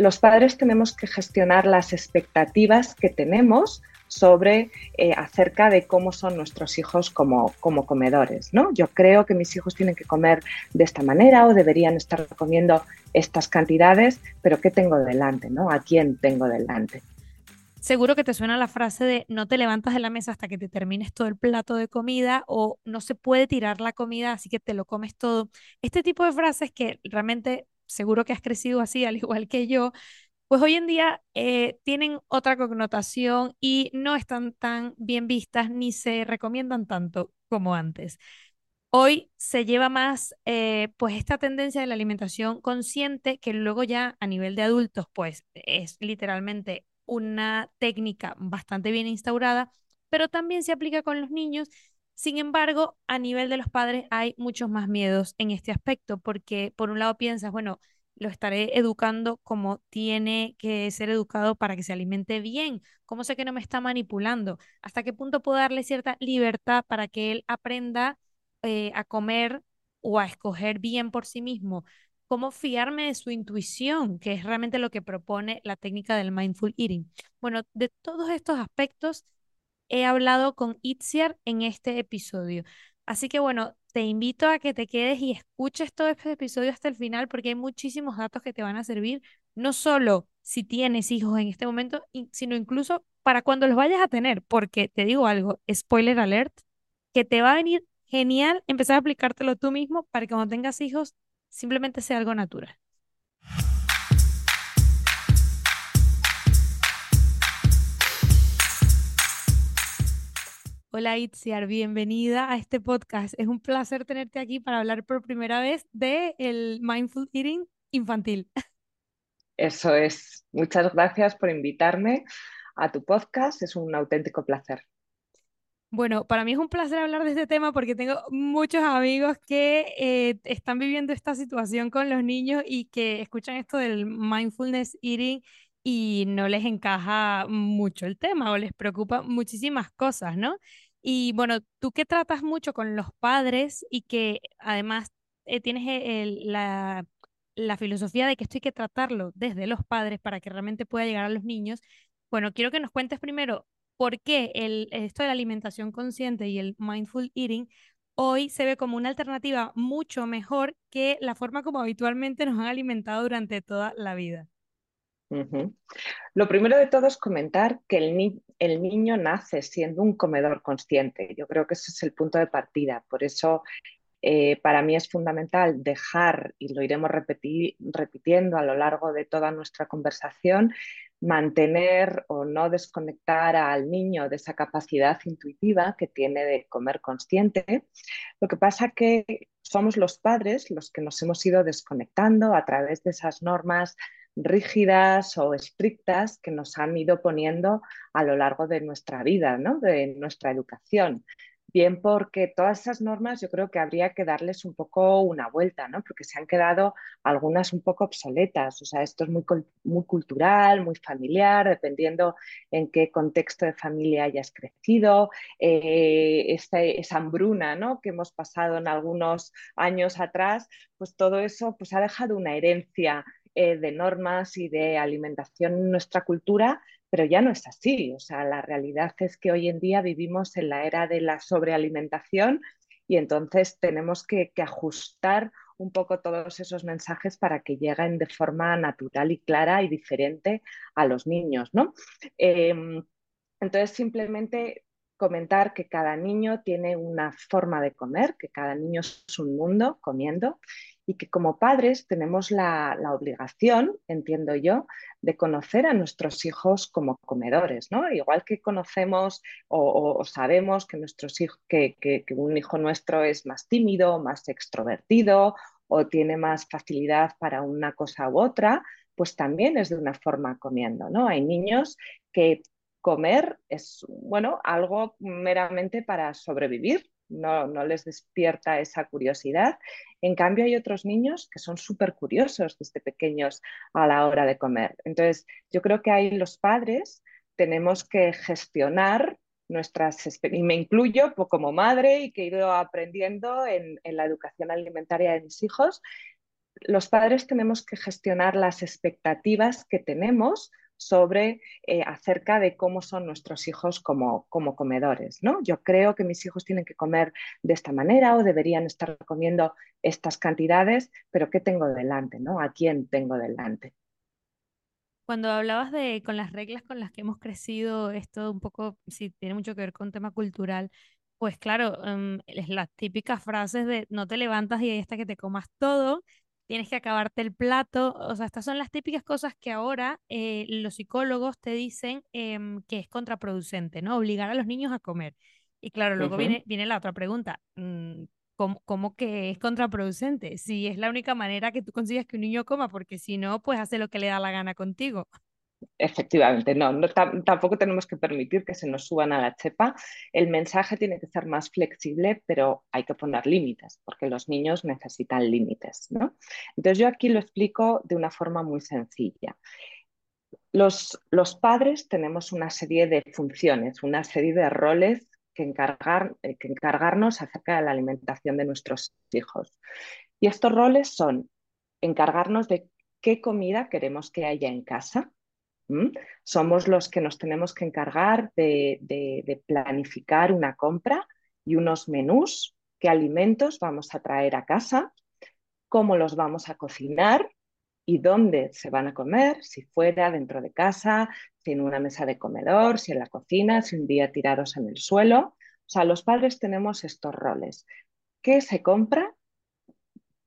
los padres tenemos que gestionar las expectativas que tenemos sobre eh, acerca de cómo son nuestros hijos como, como comedores. ¿no? Yo creo que mis hijos tienen que comer de esta manera o deberían estar comiendo estas cantidades, pero ¿qué tengo delante? ¿no? ¿A quién tengo delante? Seguro que te suena la frase de no te levantas de la mesa hasta que te termines todo el plato de comida o no se puede tirar la comida, así que te lo comes todo. Este tipo de frases que realmente seguro que has crecido así, al igual que yo, pues hoy en día eh, tienen otra connotación y no están tan bien vistas ni se recomiendan tanto como antes. Hoy se lleva más eh, pues esta tendencia de la alimentación consciente que luego ya a nivel de adultos pues es literalmente una técnica bastante bien instaurada, pero también se aplica con los niños. Sin embargo, a nivel de los padres hay muchos más miedos en este aspecto porque por un lado piensas, bueno, lo estaré educando como tiene que ser educado para que se alimente bien. ¿Cómo sé que no me está manipulando? ¿Hasta qué punto puedo darle cierta libertad para que él aprenda eh, a comer o a escoger bien por sí mismo? ¿Cómo fiarme de su intuición, que es realmente lo que propone la técnica del mindful eating? Bueno, de todos estos aspectos he hablado con Itziar en este episodio. Así que bueno, te invito a que te quedes y escuches todo este episodio hasta el final porque hay muchísimos datos que te van a servir, no solo si tienes hijos en este momento, sino incluso para cuando los vayas a tener, porque te digo algo, spoiler alert, que te va a venir genial empezar a aplicártelo tú mismo para que cuando tengas hijos simplemente sea algo natural. Hola Itziar, bienvenida a este podcast. Es un placer tenerte aquí para hablar por primera vez de el mindful eating infantil. Eso es. Muchas gracias por invitarme a tu podcast. Es un auténtico placer. Bueno, para mí es un placer hablar de este tema porque tengo muchos amigos que eh, están viviendo esta situación con los niños y que escuchan esto del mindfulness eating y no les encaja mucho el tema o les preocupa muchísimas cosas, ¿no? Y bueno, tú que tratas mucho con los padres y que además eh, tienes la, la filosofía de que esto hay que tratarlo desde los padres para que realmente pueda llegar a los niños, bueno, quiero que nos cuentes primero por qué el, esto de la alimentación consciente y el mindful eating hoy se ve como una alternativa mucho mejor que la forma como habitualmente nos han alimentado durante toda la vida. Lo primero de todo es comentar que el, niño nace siendo un comedor consciente. Yo creo que ese es el punto de partida. Por eso eh, para mí es fundamental dejar, y lo iremos repitiendo a lo largo de toda nuestra conversación, mantener o no desconectar al niño de esa capacidad intuitiva que tiene de comer consciente. Lo que pasa que somos los padres los que nos hemos ido desconectando a través de esas normas rígidas o estrictas que nos han ido poniendo a lo largo de nuestra vida, ¿no? de nuestra educación. Bien porque todas esas normas yo creo que habría que darles un poco una vuelta, ¿no? porque se han quedado algunas un poco obsoletas. O sea, esto es muy, muy cultural, muy familiar, dependiendo en qué contexto de familia hayas crecido. Eh, esa hambruna ¿no? que hemos pasado en algunos años atrás, pues todo eso pues, ha dejado una herencia eh, de normas y de alimentación en nuestra cultura, pero ya no es así. O sea, la realidad es que hoy en día vivimos en la era de la sobrealimentación y entonces tenemos que, ajustar un poco todos esos mensajes para que lleguen de forma natural y clara y diferente a los niños, ¿no? Em, entonces, simplemente comentar que cada niño tiene una forma de comer, que cada niño es un mundo comiendo y que como padres tenemos la, obligación, entiendo yo, de conocer a nuestros hijos como comedores, ¿no? Igual que conocemos o, sabemos que, que, un hijo nuestro es más tímido, más extrovertido o tiene más facilidad para una cosa u otra, pues también es de una forma comiendo, ¿no? Hay niños que comer es, bueno, algo meramente para sobrevivir, no, no, les despierta esa curiosidad. En cambio, hay otros niños que son súper curiosos desde pequeños a la hora de comer. Entonces, yo creo que ahí los padres tenemos que gestionar nuestras, y me incluyo como madre y que he ido aprendiendo en, en la educación alimentaria de mis hijos, los padres tenemos que gestionar las expectativas que tenemos sobre eh, acerca de cómo son nuestros hijos como, como comedores. ¿no? Yo creo que mis hijos tienen que comer de esta manera o deberían estar comiendo estas cantidades, pero ¿qué tengo delante? ¿no? ¿A quién tengo delante? Cuando hablabas de con las reglas con las que hemos crecido, esto un poco, sí, tiene mucho que ver con tema cultural, pues claro, es las típicas frases de no te levantas y ahí está que te comas todo, tienes que acabarte el plato, o sea, estas son las típicas cosas que ahora eh, los psicólogos te dicen em, que es contraproducente, ¿no? Obligar a los niños a comer. Y claro, luego viene, viene la otra pregunta, mm, ¿cómo, ¿cómo, que es contraproducente? Si es la única manera que tú consigues que un niño coma, porque si no, pues hace lo que le da la gana contigo. Efectivamente, no, tampoco tenemos que permitir que se nos suban a la chepa. El mensaje tiene que ser más flexible, pero hay que poner límites, porque los niños necesitan límites. ¿no? Entonces yo aquí lo explico de una forma muy sencilla. Los, los padres tenemos una serie de funciones, una serie de roles que, encargar, eh, que encargarnos acerca de la alimentación de nuestros hijos. Y estos roles son encargarnos de qué comida queremos que haya en casa, somos los que nos tenemos que encargar de, planificar una compra y unos menús, qué alimentos vamos a traer a casa, cómo los vamos a cocinar y dónde se van a comer, si fuera, dentro de casa, si en una mesa de comedor, si en la cocina, si un día tirados en el suelo. O sea, los padres tenemos estos roles. ¿Qué se compra?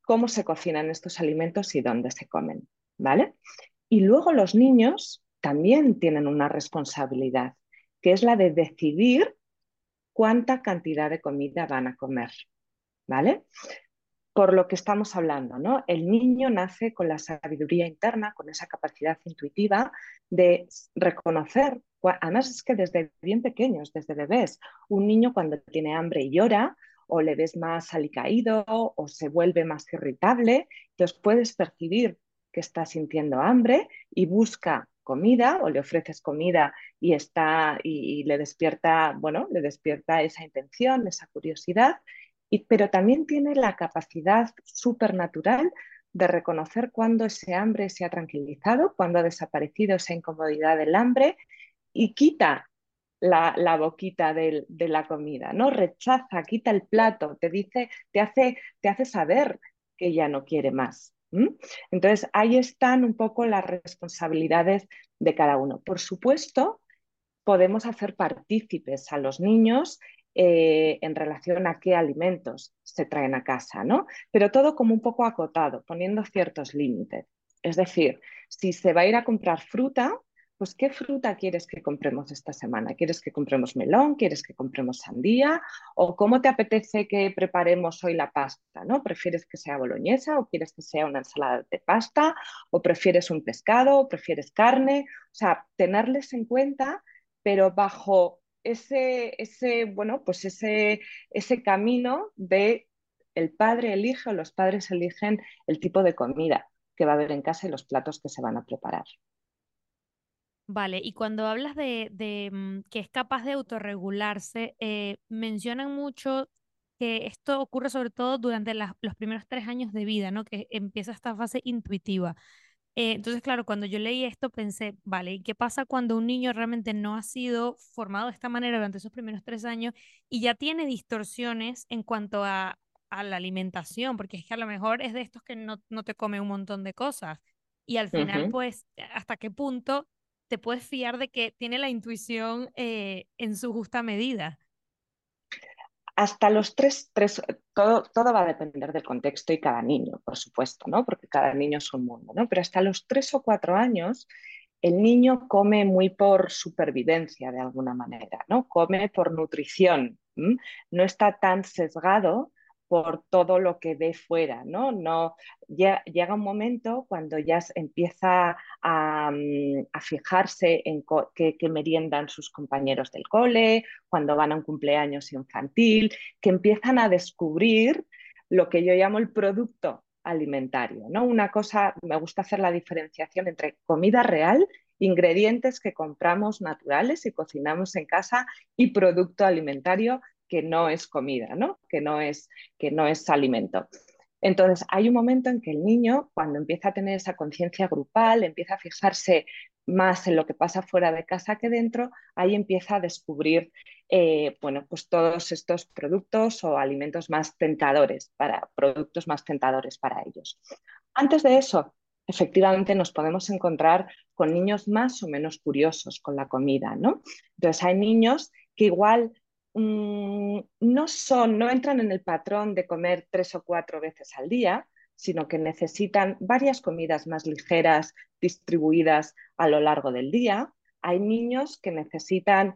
¿Cómo se cocinan estos alimentos y dónde se comen? ¿Vale? Y luego los niños también tienen una responsabilidad, que es la de decidir cuánta cantidad de comida van a comer. ¿Vale? Por lo que estamos hablando, ¿no? El niño nace con la sabiduría interna, con esa capacidad intuitiva de reconocer, además es que desde bien pequeños, desde bebés, un niño cuando tiene hambre y llora, o le ves más alicaído o se vuelve más irritable, entonces puedes percibir que está sintiendo hambre y busca comida o le ofreces comida y está y, le despierta, bueno, le despierta esa intención, esa curiosidad, y, pero también tiene la capacidad supernatural de reconocer cuando ese hambre se ha tranquilizado, cuando ha desaparecido esa incomodidad del hambre y quita la, boquita de, de, la comida, ¿no? Rechaza, quita el plato, te dice, te hace, te hace saber que ya no quiere más. Entonces, ahí están un poco las responsabilidades de cada uno. Por supuesto, podemos hacer partícipes a los niños eh, en relación a qué alimentos se traen a casa, ¿no? Pero todo como un poco acotado, poniendo ciertos límites. Es decir, si se va a ir a comprar fruta, pues ¿qué fruta quieres que compremos esta semana? ¿Quieres que compremos melón? ¿Quieres que compremos sandía? ¿O cómo te apetece que preparemos hoy la pasta? ¿no? ¿Prefieres que sea boloñesa o quieres que sea una ensalada de pasta? ¿O prefieres un pescado? ¿O prefieres carne? O sea, tenerles en cuenta, pero bajo ese, ese, bueno, pues ese, ese camino de el padre elige o los padres eligen el tipo de comida que va a haber en casa y los platos que se van a preparar. Vale, y cuando hablas de, mm, que es capaz de autorregularse, eh, mencionan mucho que esto ocurre sobre todo durante los primeros tres años de vida, ¿no? Que empieza esta fase intuitiva. Eh, entonces, claro, cuando yo leí esto pensé, vale, ¿y qué pasa cuando un niño realmente no ha sido formado de esta manera durante esos primeros tres años y ya tiene distorsiones en cuanto a, la alimentación? Porque es que a lo mejor es de estos que no, te come un montón de cosas. Y al final, pues, ¿hasta qué punto te puedes fiar de que tiene la intuición eh, en su justa medida. Hasta los tres, tres todo, todo, va a depender del contexto y cada niño, por supuesto, ¿no? Porque cada niño es un mundo, ¿no? Pero hasta los tres o cuatro años, el niño come muy por supervivencia de alguna manera, ¿no? Come por nutrición, no está tan sesgado por todo lo que ve fuera, ¿no? no ya, llega un momento cuando ya empieza a, mm, fijarse en qué, meriendan sus compañeros del cole, cuando van a un cumpleaños infantil, que empiezan a descubrir lo que yo llamo el producto alimentario, ¿no? Una cosa, me gusta hacer la diferenciación entre comida real ingredientes que compramos naturales y cocinamos en casa y producto alimentario que no es comida, ¿no? Que, no es, que no es alimento. Entonces, hay un momento en que el niño, cuando empieza a tener esa conciencia grupal, empieza a fijarse más en lo que pasa fuera de casa que dentro, ahí empieza a descubrir eh, bueno, pues todos estos productos o alimentos más tentadores para productos más tentadores para ellos. Antes de eso, efectivamente nos podemos encontrar con niños más o menos curiosos con la comida, ¿no? Entonces hay niños que igual mm, no son, no entran en el patrón de comer tres o cuatro veces al día, sino que necesitan varias comidas más ligeras distribuidas a lo largo del día. Hay niños que necesitan,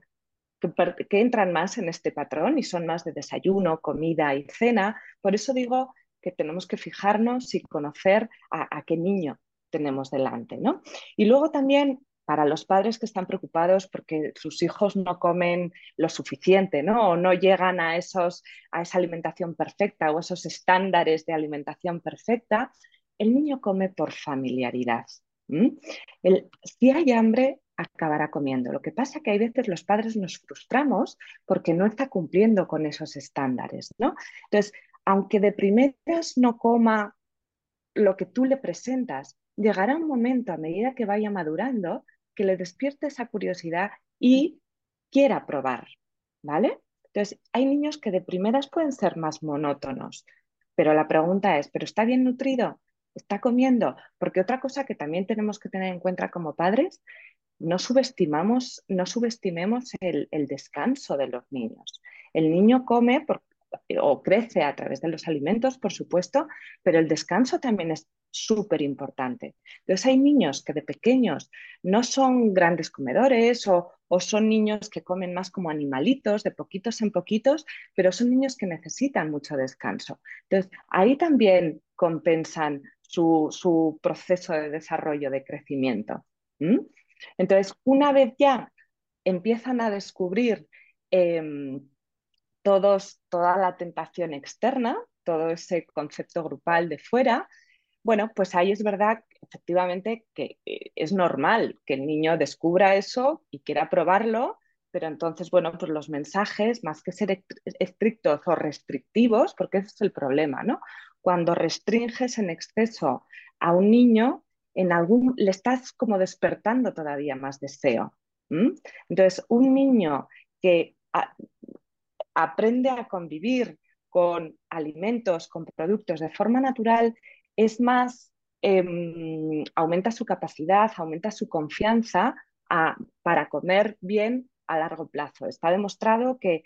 que, entran más en este patrón y son más de desayuno, comida y cena. Por eso digo que tenemos que fijarnos y conocer a, a qué niño tenemos delante. ¿no? Y luego también para los padres que están preocupados porque sus hijos no comen lo suficiente, ¿no? O no llegan a, esos, a esa alimentación perfecta o esos estándares de alimentación perfecta, el niño come por familiaridad. si hay hambre, acabará comiendo. Lo que pasa es que hay veces los padres nos frustramos porque no está cumpliendo con esos estándares, ¿no? Entonces, aunque de primeras no coma lo que tú le presentas, llegará un momento a medida que vaya madurando que le despierte esa curiosidad y quiera probar, ¿vale? Entonces, hay niños que de primeras pueden ser más monótonos, pero la pregunta es, ¿pero está bien nutrido? ¿Está comiendo? Porque otra cosa que también tenemos que tener en cuenta como padres, no subestimamos, no subestimemos el, el descanso de los niños. El niño come por, o crece a través de los alimentos, por supuesto, pero el descanso también es súper importante. Entonces hay niños que de pequeños no son grandes comedores o, son niños que comen más como animalitos, de poquitos en poquitos, pero son niños que necesitan mucho descanso. Entonces ahí también compensan su, proceso de desarrollo, de crecimiento. Entonces, una vez ya empiezan a descubrir em, todos, toda la tentación externa, todo ese concepto grupal de fuera, bueno, pues ahí es verdad, efectivamente, que eh, es normal que el niño descubra eso y quiera probarlo, pero entonces, bueno, pues los mensajes, más que ser estrictos o restrictivos, porque ese es el problema, ¿no? Cuando restringes en exceso a un niño, en algún, le estás como despertando todavía más deseo. Entonces, un niño que aprende a convivir con alimentos, con productos de forma natural, es más, em, aumenta su capacidad, aumenta su confianza para comer bien a largo plazo. Está demostrado que,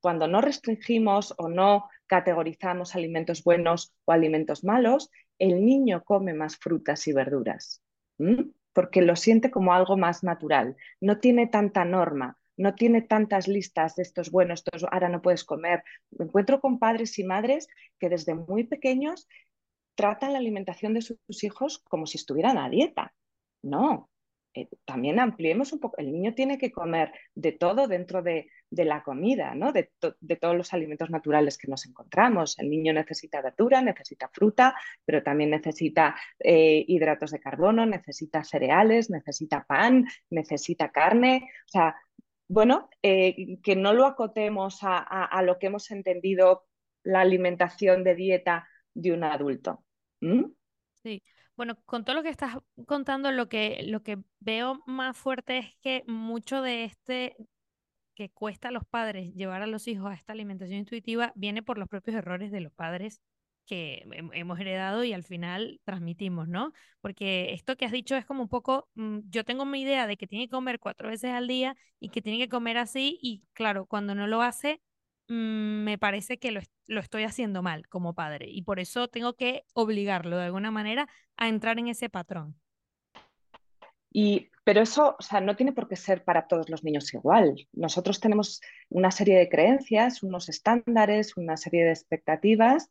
cuando no restringimos o no categorizamos alimentos buenos o alimentos malos, el niño come más frutas y verduras, porque lo siente como algo más natural. No tiene tanta norma, no tiene tantas listas de estos buenos, estos ahora no puedes comer. Me encuentro con padres y madres que desde muy pequeños tratan la alimentación de sus hijos como si estuvieran a dieta. No, eh, también ampliemos un poco. El niño tiene que comer de todo dentro de, la comida, ¿no? De, todos los alimentos naturales que nos encontramos. El niño necesita verdura, necesita fruta, pero también necesita eh, hidratos de carbono, necesita cereales, necesita pan, necesita carne. O sea, bueno, eh, que no lo acotemos a lo que hemos entendido la alimentación de dieta de un adulto. Sí. Bueno, con todo lo que estás contando, lo que, lo que veo más fuerte es que mucho de este que cuesta a los padres llevar a los hijos a esta alimentación intuitiva viene por los propios errores de los padres que hemos heredado y al final transmitimos, ¿no? Porque esto que has dicho es como un poco, mm, yo tengo mi idea de que tiene que comer cuatro veces al día y que tiene que comer así y claro, cuando no lo hace, me parece que lo, estoy haciendo mal como padre y por eso tengo que obligarlo de alguna manera a entrar en ese patrón. Y, pero eso, o sea, no tiene por qué ser para todos los niños igual. Nosotros tenemos una serie de creencias, unos estándares, una serie de expectativas,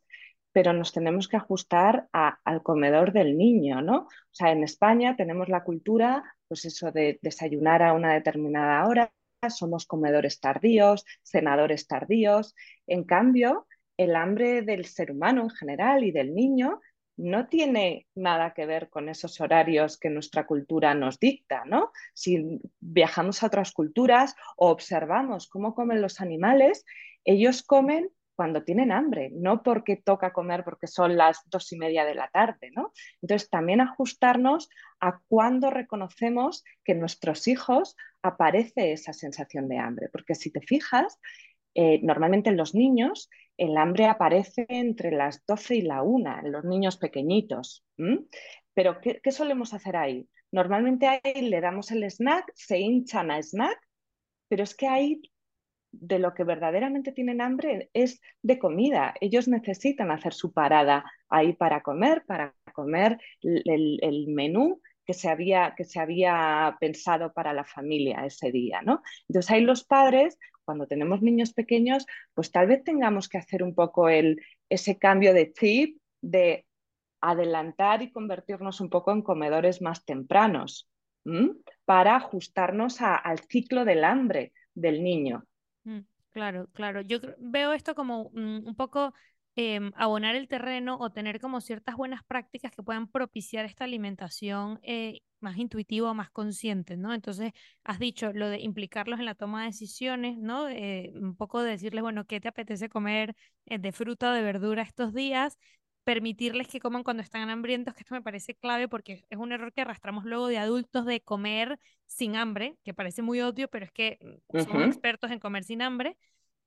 pero nos tenemos que ajustar al comedor del niño, ¿no? O sea, en España tenemos la cultura, pues eso de desayunar a una determinada hora, somos comedores tardíos, cenadores tardíos. En cambio, el hambre del ser humano en general y del niño no tiene nada que ver con esos horarios que nuestra cultura nos dicta, ¿no? Si viajamos a otras culturas o observamos cómo comen los animales, ellos comen cuando tienen hambre, no porque toca comer porque son las dos y media de la tarde, ¿no? Entonces, también ajustarnos a cuando reconocemos que en nuestros hijos aparece esa sensación de hambre, porque si te fijas, eh, normalmente en los niños el hambre aparece entre las 12 y la 1, en los niños pequeñitos. Pero ¿qué, ¿qué, solemos hacer ahí? Normalmente ahí le damos el snack, se hinchan a snack, pero es que ahí de lo que verdaderamente tienen hambre es de comida. Ellos necesitan hacer su parada ahí para comer, para comer el, menú que se, había, que se había pensado para la familia ese día, ¿no? Entonces ahí los padres, cuando tenemos niños pequeños, pues tal vez tengamos que hacer un poco el, ese cambio de chip de adelantar y convertirnos un poco en comedores más tempranos para ajustarnos al ciclo del hambre del niño. Mm, claro, claro. Yo veo esto como un poco em, abonar el terreno o tener como ciertas buenas prácticas que puedan propiciar esta alimentación eh, más intuitiva más consciente, ¿no? Entonces, has dicho lo de implicarlos en la toma de decisiones, ¿no? Eh, un poco de decirles, bueno, ¿qué te apetece comer eh, de fruta o de verdura estos días? Permitirles que coman cuando están hambrientos, que esto me parece clave porque es un error que arrastramos luego de adultos de comer sin hambre, que parece muy obvio, pero es que somos expertos en comer sin hambre.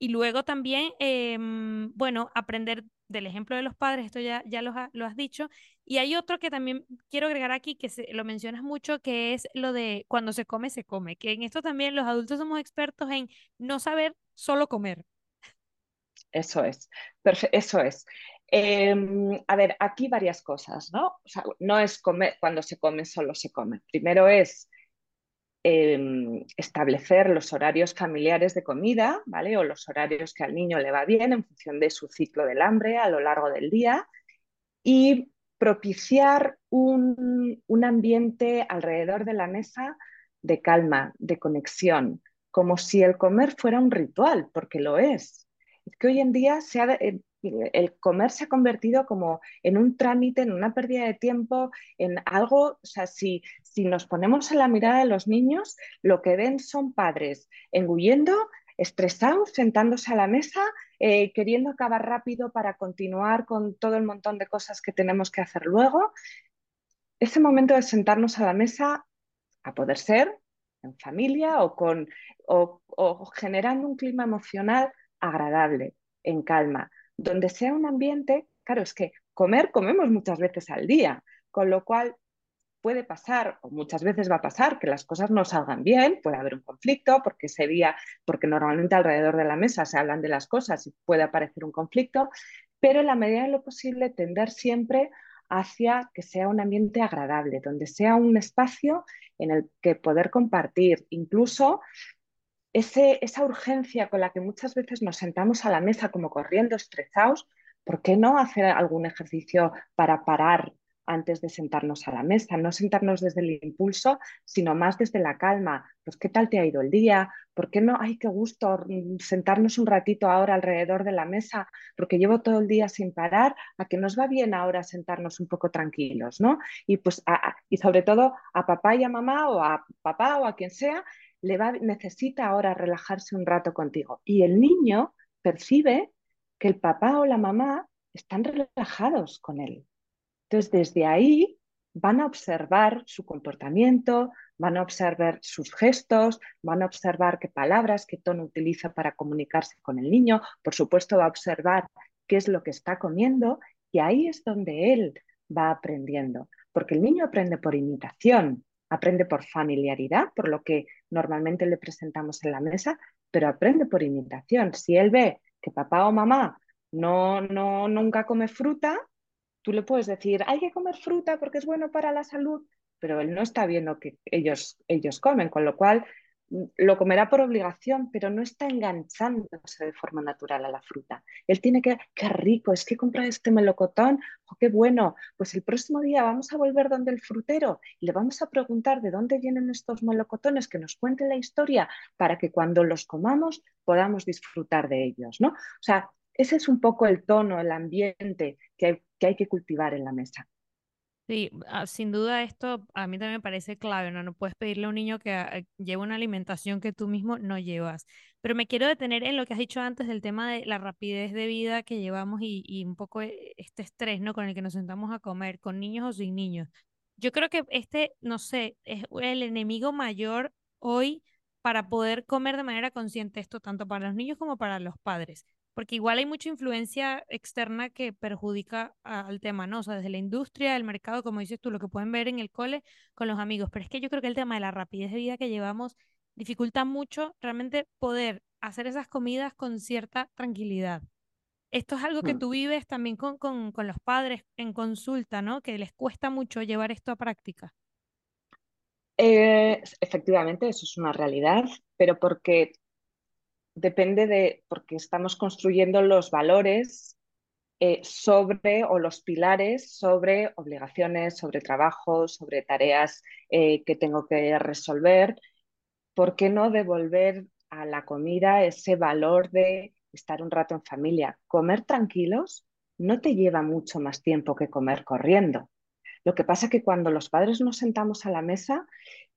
Y luego también, em, bueno, aprender del ejemplo de los padres, esto ya, ya lo, lo, has dicho. Y hay otro que también quiero agregar aquí, que se, lo mencionas mucho, que es lo de cuando se come, se come, que en esto también los adultos somos expertos en no saber solo comer. Eso es, eso es. Em, a ver, aquí varias cosas, ¿no? O sea, no es comer, cuando se come solo se come. Primero es em, establecer los horarios familiares de comida, ¿vale? O los horarios que al niño le va bien en función de su ciclo del hambre a lo largo del día y propiciar un, un ambiente alrededor de la mesa de calma, de conexión, como si el comer fuera un ritual, porque lo es. Es que hoy en día se ha, eh, el comer se ha convertido como en un trámite, en una pérdida de tiempo, en algo, o sea, si, si nos ponemos en la mirada de los niños, lo que ven son padres engullendo, estresados, sentándose a la mesa, eh, queriendo acabar rápido para continuar con todo el montón de cosas que tenemos que hacer luego. Ese momento de sentarnos a la mesa, a poder ser en familia o, con, o generando un clima emocional agradable, en calma donde sea un ambiente, claro, es que comer comemos muchas veces al día, con lo cual puede pasar, o muchas veces va a pasar, que las cosas no salgan bien, puede haber un conflicto, porque ese porque normalmente alrededor de la mesa se hablan de las cosas y puede aparecer un conflicto, pero en la medida de lo posible tender siempre hacia que sea un ambiente agradable, donde sea un espacio en el que poder compartir, incluso esa urgencia con la que muchas veces nos sentamos a la mesa como corriendo, estresados, ¿por qué no hacer algún ejercicio para parar antes de sentarnos a la mesa? No sentarnos desde el impulso, sino más desde la calma. Pues, ¿qué tal te ha ido el día? ¿Por qué no? ¡Ay, qué gusto! Sentarnos un ratito ahora alrededor de la mesa, porque llevo todo el día sin parar, a que nos va bien ahora sentarnos un poco tranquilos, ¿no? Y, pues, y sobre todo a papá y a mamá o a papá o a quien sea, le necesita ahora relajarse un rato contigo. Y el niño percibe que el papá o la mamá están relajados con él. Entonces, desde ahí van a observar su comportamiento, van a observar sus gestos, van a observar qué palabras, qué tono utiliza para comunicarse con el niño. Por supuesto, va a observar qué es lo que está comiendo y ahí es donde él va aprendiendo, porque el niño aprende por imitación aprende por familiaridad, por lo que normalmente le presentamos en la mesa, pero aprende por imitación. Si él ve que papá o mamá no, no nunca come fruta, tú le puedes decir, hay que comer fruta porque es bueno para la salud, pero él no está viendo que ellos, ellos comen, con lo cual lo comerá por obligación, pero no está enganchándose de forma natural a la fruta. Él tiene que, qué rico, es que compra este melocotón, oh, qué bueno, pues el próximo día vamos a volver donde el frutero y le vamos a preguntar de dónde vienen estos melocotones, que nos cuente la historia para que cuando los comamos podamos disfrutar de ellos, ¿no? O sea, ese es un poco el tono, el ambiente que hay que, cultivar en la mesa. Sí, ah, sin duda esto a mí también me parece clave, ¿no? No puedes pedirle a un niño que ah, lleve una alimentación que tú mismo no llevas. Pero me quiero detener en lo que has dicho antes del tema de la rapidez de vida que llevamos y, y un poco eh, este estrés, ¿no? Con el que nos sentamos a comer, con niños o sin niños. Yo creo que este, no sé, es el enemigo mayor hoy para poder comer de manera consciente esto, tanto para los niños como para los padres porque igual hay mucha influencia externa que perjudica al tema, ¿no? O sea, desde la industria, el mercado, como dices tú, lo que pueden ver en el cole con los amigos, pero es que yo creo que el tema de la rapidez de vida que llevamos dificulta mucho realmente poder hacer esas comidas con cierta tranquilidad. Esto es algo que Mm. tú vives también con, con, con los padres en consulta, ¿no? Que les cuesta mucho llevar esto a práctica. Eh, efectivamente, eso es una realidad, pero porque depende de, porque estamos construyendo los valores eh, sobre, o los pilares sobre obligaciones, sobre trabajo, sobre tareas eh, que tengo que resolver. ¿Por qué no devolver a la comida ese valor de estar un rato en familia? Comer tranquilos no te lleva mucho más tiempo que comer corriendo. Lo que pasa es que cuando los padres nos sentamos a la mesa,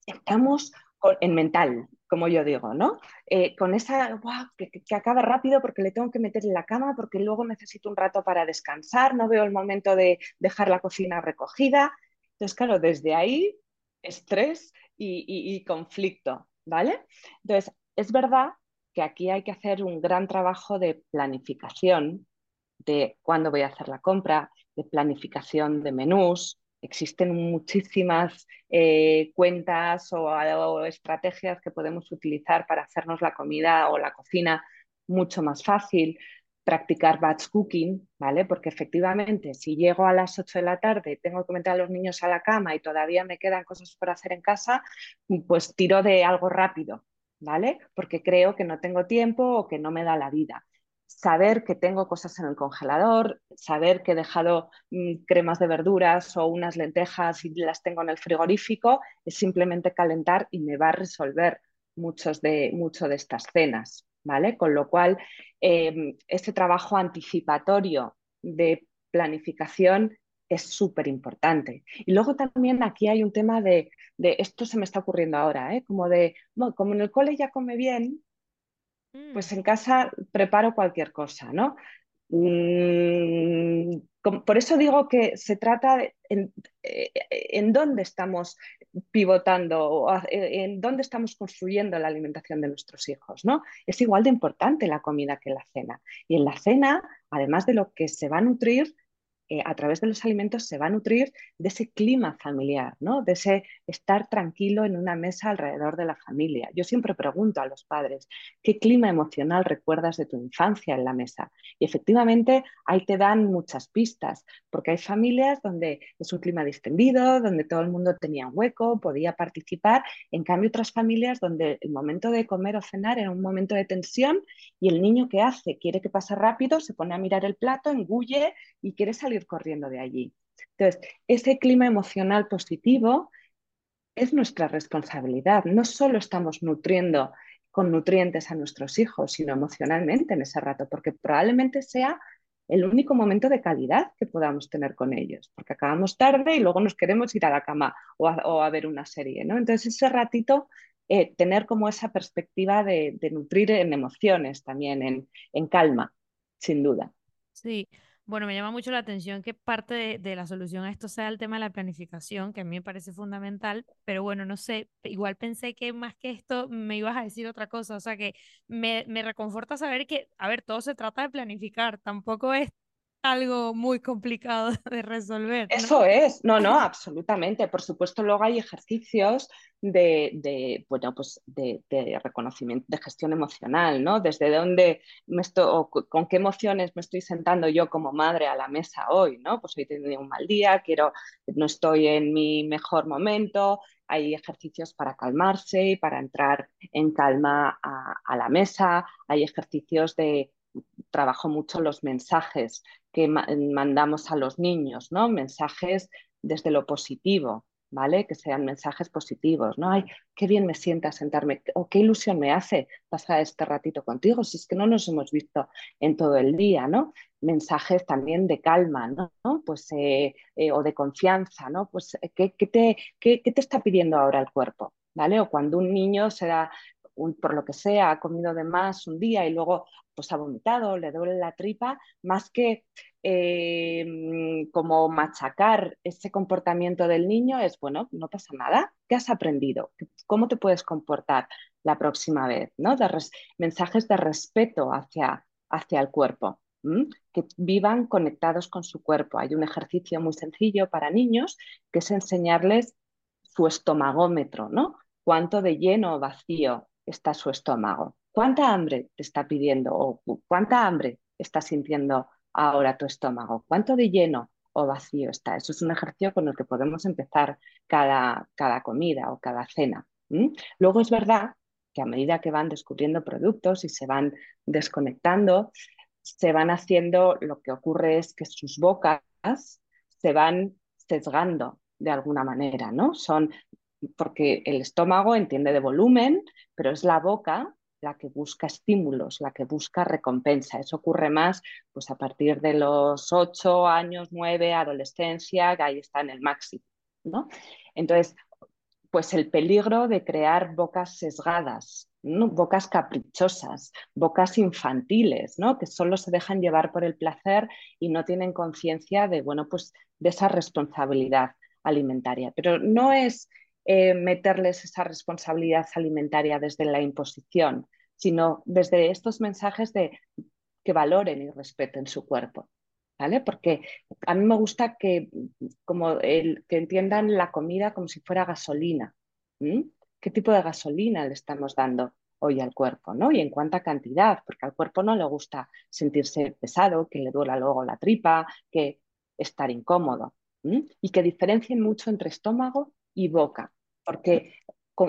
estamos en mental, como yo digo, ¿no? Eh, con esa, wow, que, acaba rápido porque le tengo que meter en la cama, porque luego necesito un rato para descansar, no veo el momento de dejar la cocina recogida. Entonces, claro, desde ahí, estrés y, y, y conflicto, ¿vale? Entonces, es verdad que aquí hay que hacer un gran trabajo de planificación de cuándo voy a hacer la compra, de planificación de menús, Existen muchísimas eh, cuentas o, estrategias que podemos utilizar para hacernos la comida o la cocina mucho más fácil. Practicar batch cooking, ¿vale? Porque efectivamente, si llego a las 8 de la tarde, tengo que meter a los niños a la cama y todavía me quedan cosas por hacer en casa, pues tiro de algo rápido, ¿vale? Porque creo que no tengo tiempo o que no me da la vida saber que tengo cosas en el congelador, saber que he dejado mmm, cremas de verduras o unas lentejas y las tengo en el frigorífico, es simplemente calentar y me va a resolver muchos de, mucho de estas cenas, ¿vale? Con lo cual, eh, este trabajo anticipatorio de planificación es súper importante. Y luego también aquí hay un tema de, de, esto se me está ocurriendo ahora, ¿eh? como de, como en el cole ya come bien, pues en casa preparo cualquier cosa, ¿no? Mm, por eso digo que se trata de en, eh, dónde estamos pivotando, en dónde estamos construyendo la alimentación de nuestros hijos, ¿no? Es igual de importante la comida que la cena. Y en la cena, además de lo que se va a nutrir, eh, a través de los alimentos se va a nutrir de ese clima familiar, ¿no? de ese estar tranquilo en una mesa alrededor de la familia. Yo siempre pregunto a los padres, ¿qué clima emocional recuerdas de tu infancia en la mesa? Y efectivamente ahí te dan muchas pistas, porque hay familias donde es un clima distendido, donde todo el mundo tenía un hueco, podía participar, en cambio otras familias donde el momento de comer o cenar era un momento de tensión y el niño que hace quiere que pase rápido, se pone a mirar el plato, engulle y quiere salir corriendo de allí. Entonces, ese clima emocional positivo es nuestra responsabilidad. No solo estamos nutriendo con nutrientes a nuestros hijos, sino emocionalmente en ese rato, porque probablemente sea el único momento de calidad que podamos tener con ellos, porque acabamos tarde y luego nos queremos ir a la cama o a, ver una serie, ¿no? Entonces ese ratito, eh, tener como esa perspectiva de, de nutrir en emociones también, en, en calma, sin duda. Sí, bueno, me llama mucho la atención que parte de, la solución a esto sea el tema de la planificación, que a mí me parece fundamental, pero bueno, no sé, igual pensé que más que esto me ibas a decir otra cosa, o sea que me, me reconforta saber que, a ver, todo se trata de planificar, tampoco es algo muy complicado de resolver. Eso es, no, no, absolutamente. Por supuesto, luego hay ejercicios de, bueno, pues de, reconocimiento, de gestión emocional, ¿no? Desde dónde me estoy, con qué emociones me estoy sentando yo como madre a la mesa hoy, ¿no? Pues hoy he tenido un mal día, quiero, no estoy en mi mejor momento. Hay ejercicios para calmarse y para entrar en calma a la mesa. Hay ejercicios de trabajo mucho los mensajes que ma mandamos a los niños, ¿no? Mensajes desde lo positivo. ¿vale? Que sean mensajes positivos, ¿no? Ay, qué bien me sienta sentarme, o qué ilusión me hace pasar este ratito contigo, si es que no nos hemos visto en todo el día, ¿no? Mensajes también de calma, ¿no? Pues, eh, eh, o de confianza, ¿no? Pues, ¿qué, te, qué, te está pidiendo ahora el cuerpo? ¿Vale? O cuando un niño se da, por lo que sea, ha comido de más un día y luego pues ha vomitado, le duele la tripa, más que eh, como machacar ese comportamiento del niño es, bueno, no pasa nada, ¿qué has aprendido? ¿Cómo te puedes comportar la próxima vez? ¿no? mensajes de respeto hacia, hacia el cuerpo, que vivan conectados con su cuerpo. Hay un ejercicio muy sencillo para niños que es enseñarles su estomagómetro, ¿no? Cuánto de lleno o vacío está su estómago. ¿Cuánta hambre te está pidiendo o cuánta hambre está sintiendo ahora tu estómago? ¿Cuánto de lleno o vacío está? Eso es un ejercicio con el que podemos empezar cada, cada comida o cada cena. Luego es verdad que a medida que van descubriendo productos y se van desconectando, se van haciendo, lo que ocurre es que sus bocas se van sesgando de alguna manera, ¿no? Son porque el estómago entiende de volumen, pero es la boca la que busca estímulos, la que busca recompensa. Eso ocurre más pues, a partir de los 8 años, 9, adolescencia, que ahí está en el máximo. ¿no? Entonces, pues el peligro de crear bocas sesgadas, bocas caprichosas, bocas infantiles, ¿no? que solo se dejan llevar por el placer y no tienen conciencia de, bueno, pues, de esa responsabilidad alimentaria. Pero no es eh, meterles esa responsabilidad alimentaria desde la imposición, sino desde estos mensajes de que valoren y respeten su cuerpo. ¿Vale? Porque a mí me gusta que, como que entiendan la comida como si fuera gasolina. ¿Qué tipo de gasolina le estamos dando hoy al cuerpo? ¿no? Y en cuánta cantidad, porque al cuerpo no le gusta sentirse pesado, que le duela luego la tripa, que estar incómodo. Y que diferencien mucho entre estómago y boca, porque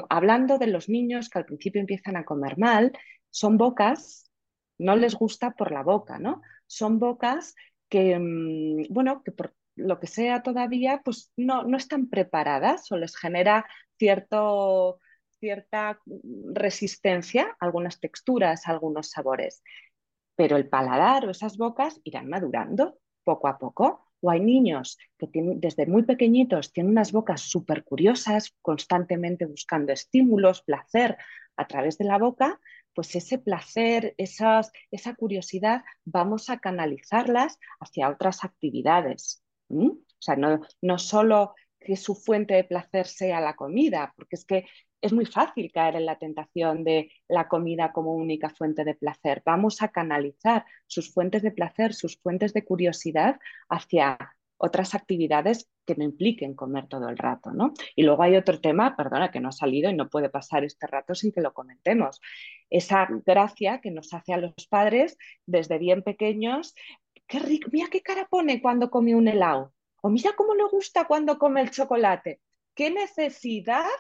hablando de los niños que al principio empiezan a comer mal, son bocas, no les gusta por la boca, ¿no? Son bocas que, mm, bueno, que por lo que sea todavía, pues no, no están preparadas o les genera cierto, cierta resistencia algunas texturas, algunos sabores. Pero el paladar o esas bocas irán madurando poco a poco o hay niños que tienen, desde muy pequeñitos tienen unas bocas súper curiosas, constantemente buscando estímulos, placer a través de la boca, pues ese placer, esas, esa curiosidad, vamos a canalizarlas hacia otras actividades. O sea, no, no solo que su fuente de placer sea la comida, porque es que es muy fácil caer en la tentación de la comida como única fuente de placer. Vamos a canalizar sus fuentes de placer, sus fuentes de curiosidad hacia otras actividades que no impliquen comer todo el rato, ¿no? Y luego hay otro tema, perdona, que no ha salido y no puede pasar este rato sin que lo comentemos. Esa gracia que nos hace a los padres desde bien pequeños, qué rico, mira qué cara pone cuando come un helado, o mira cómo le gusta cuando come el chocolate. ¿Qué necesidad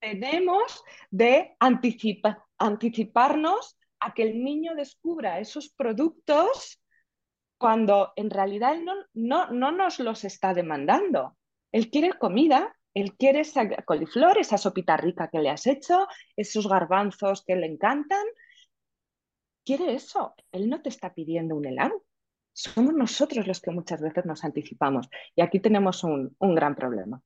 tenemos de anticiparnos a que el niño descubra esos productos cuando en realidad él no, no, no nos los está demandando. Él quiere comida, él quiere esa coliflor, esa sopita rica que le has hecho, esos garbanzos que le encantan. Quiere eso, él no te está pidiendo un helado. Somos nosotros los que muchas veces nos anticipamos. Y aquí tenemos un, un gran problema.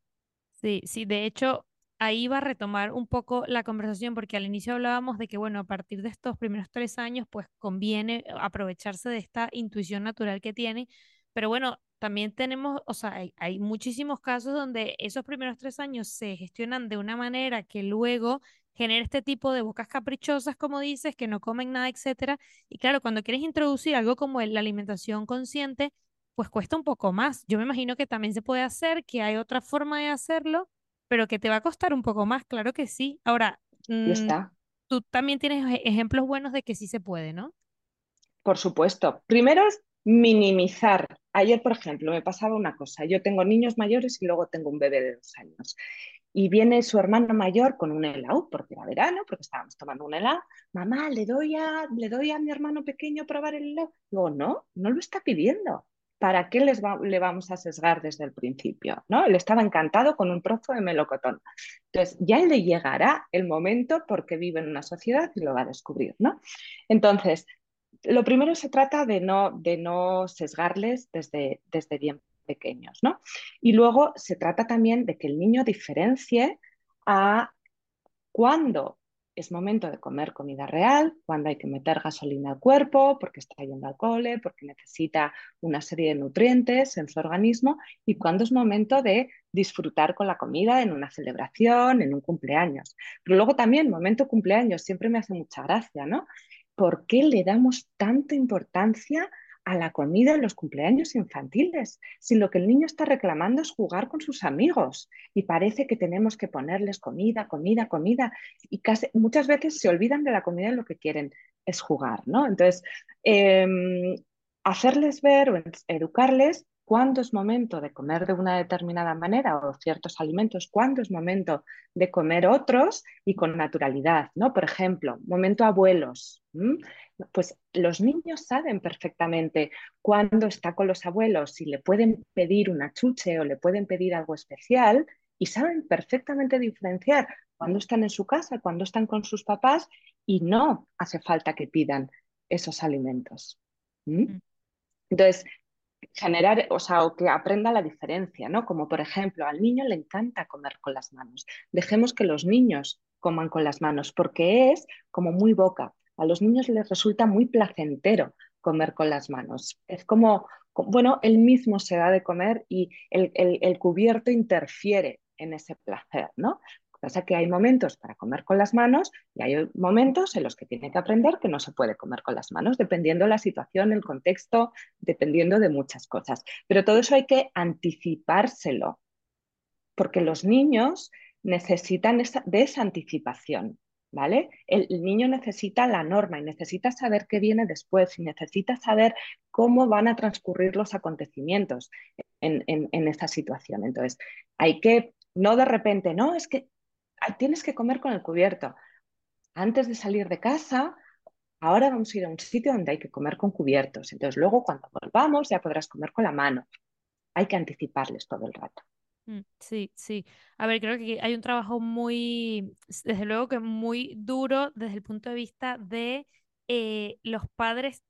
Sí, sí, de hecho, ahí va a retomar un poco la conversación, porque al inicio hablábamos de que, bueno, a partir de estos primeros tres años, pues conviene aprovecharse de esta intuición natural que tiene, pero bueno, también tenemos, o sea, hay, muchísimos casos donde esos primeros tres años se gestionan de una manera que luego genera este tipo de bocas caprichosas, como dices, que no comen nada, etcétera. Y claro, cuando quieres introducir algo como la alimentación consciente, pues cuesta un poco más. Yo me imagino que también se puede hacer, que hay otra forma de hacerlo, pero que te va a costar un poco más, claro que sí. Ahora, mm, está. tú también tienes ejemplos buenos de que sí se puede, ¿no? Por supuesto. Primero es minimizar. Ayer, por ejemplo, me pasaba una cosa. Yo tengo niños mayores y luego tengo un bebé de dos años. Y viene su hermano mayor con un helado, porque era verano, porque estábamos tomando un helado. Mamá, ¿le doy a, ¿le doy a mi hermano pequeño a probar el helado? Digo, no, no lo está pidiendo. ¿Para qué les le vamos a sesgar desde el principio? ¿no? Él estaba encantado con un trozo de melocotón. Entonces, ya le llegará el momento porque vive en una sociedad y lo va a descubrir. ¿no? Entonces, lo primero se trata de no, de no sesgarles desde, desde bien pequeños. ¿no? Y luego se trata también de que el niño diferencie a cuándo es momento de comer comida real, cuando hay que meter gasolina al cuerpo, porque está yendo al cole, porque necesita una serie de nutrientes en su organismo, y cuando es momento de disfrutar con la comida en una celebración, en un cumpleaños. Pero luego también, momento cumpleaños, siempre me hace mucha gracia, ¿no? ¿Por qué le damos tanta importancia a la comida en los cumpleaños infantiles, si lo que el niño está reclamando es jugar con sus amigos y parece que tenemos que ponerles comida, comida, comida y casi, muchas veces se olvidan de la comida y lo que quieren es jugar, ¿no? Entonces, em, hacerles ver o educarles cuándo es momento de comer de una determinada manera o ciertos alimentos, cuándo es momento de comer otros y con naturalidad, ¿no? Por ejemplo, momento abuelos. Pues los niños saben perfectamente cuándo está con los abuelos, si le pueden pedir una chuche o le pueden pedir algo especial y saben perfectamente diferenciar cuándo están en su casa, cuándo están con sus papás y no hace falta que pidan esos alimentos. Mm. Entonces, generar, o sea, o que aprenda la diferencia, ¿no? Como por ejemplo, al niño le encanta comer con las manos. Dejemos que los niños coman con las manos porque es como muy boca. A los niños les resulta muy placentero comer con las manos. Es como, bueno, él mismo se da de comer y el, el cubierto interfiere en ese placer, ¿no? Pasa que hay momentos para comer con las manos y hay momentos en los que tiene que aprender que no se puede comer con las manos, dependiendo de la situación, el contexto, dependiendo de muchas cosas. Pero todo eso hay que anticipárselo, porque los niños necesitan esa, de esa anticipación. ¿Vale? El, niño necesita la norma y necesita saber qué viene después y necesita saber cómo van a transcurrir los acontecimientos en, en, en esta situación. Entonces, hay que, no de repente, no, es que tienes que comer con el cubierto. Antes de salir de casa, ahora vamos a ir a un sitio donde hay que comer con cubiertos. Entonces luego cuando volvamos ya podrás comer con la mano. Hay que anticiparles todo el rato. Mm, sí, sí. A ver, creo que hay un trabajo muy, desde luego que muy duro desde el punto de vista de eh, los padres.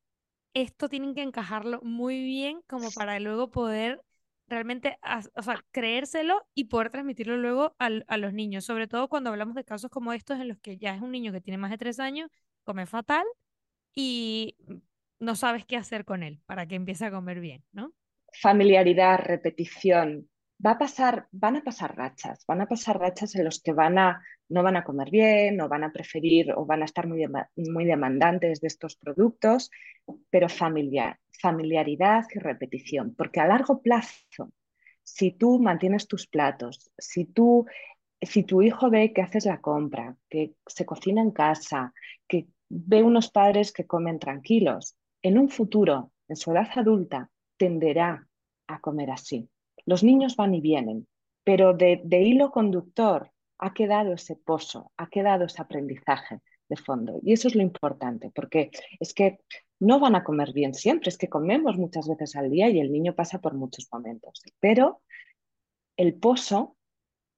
Esto tienen que encajarlo muy bien como para luego poder realmente, o sea, creérselo y poder transmitirlo luego a los niños, sobre todo cuando hablamos de casos como estos en los que ya es un niño que tiene más de tres años, come fatal y no sabes qué hacer con él para que empiece a comer bien, ¿no? Familiaridad, repetición, va a pasar, van a pasar rachas, van a pasar rachas en los que van a, no van a comer bien o van a preferir o van a estar muy, muy demandantes de estos productos, pero familiar, familiaridad y repetición, porque a largo plazo, si tú mantienes tus platos, si tú si tu hijo ve que haces la compra, que se cocina en casa, que ve unos padres que comen tranquilos, en un futuro, en su edad adulta, tenderá a comer así. Los niños van y vienen, pero de, hilo conductor ha quedado ese pozo, ha quedado ese aprendizaje de fondo. Y eso es lo importante, porque es que no van a comer bien siempre, es que comemos muchas veces al día y el niño pasa por muchos momentos. Pero el pozo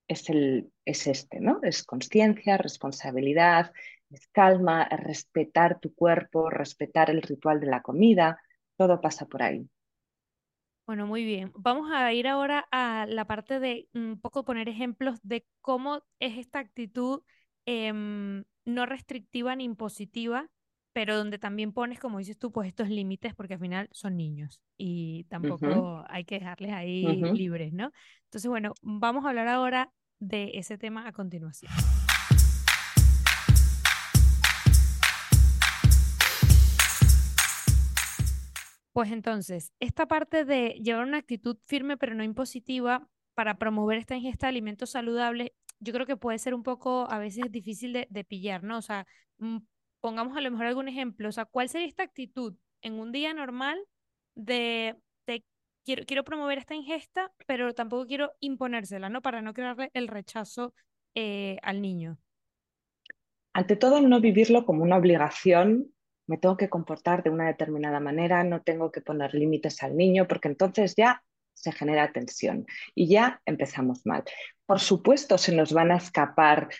es, el, es este, ¿no? Es conciencia, responsabilidad, es calma, es respetar tu cuerpo, respetar el ritual de la comida, todo pasa por ahí. Bueno, muy bien. Vamos a ir ahora a la parte de un poco poner ejemplos de cómo es esta actitud em, no restrictiva ni impositiva, pero donde también pones, como dices tú, pues estos límites, porque al final son niños y tampoco hay que dejarles ahí libres, ¿no? Entonces, bueno, vamos a hablar ahora de ese tema a continuación. Pues entonces, esta parte de llevar una actitud firme pero no impositiva para promover esta ingesta de alimentos saludables, yo creo que puede ser un poco a veces difícil de, pillar, ¿no? O sea, mm, pongamos a lo mejor algún ejemplo, o sea, ¿cuál sería esta actitud en un día normal de, quiero, quiero promover esta ingesta, pero tampoco quiero imponérsela, ¿no? Para no crearle el rechazo eh, al niño. Ante todo, no vivirlo como una obligación me tengo que comportar de una determinada manera, no tengo que poner límites al niño, porque entonces ya se genera tensión y ya empezamos mal. Por supuesto, se nos van a escapar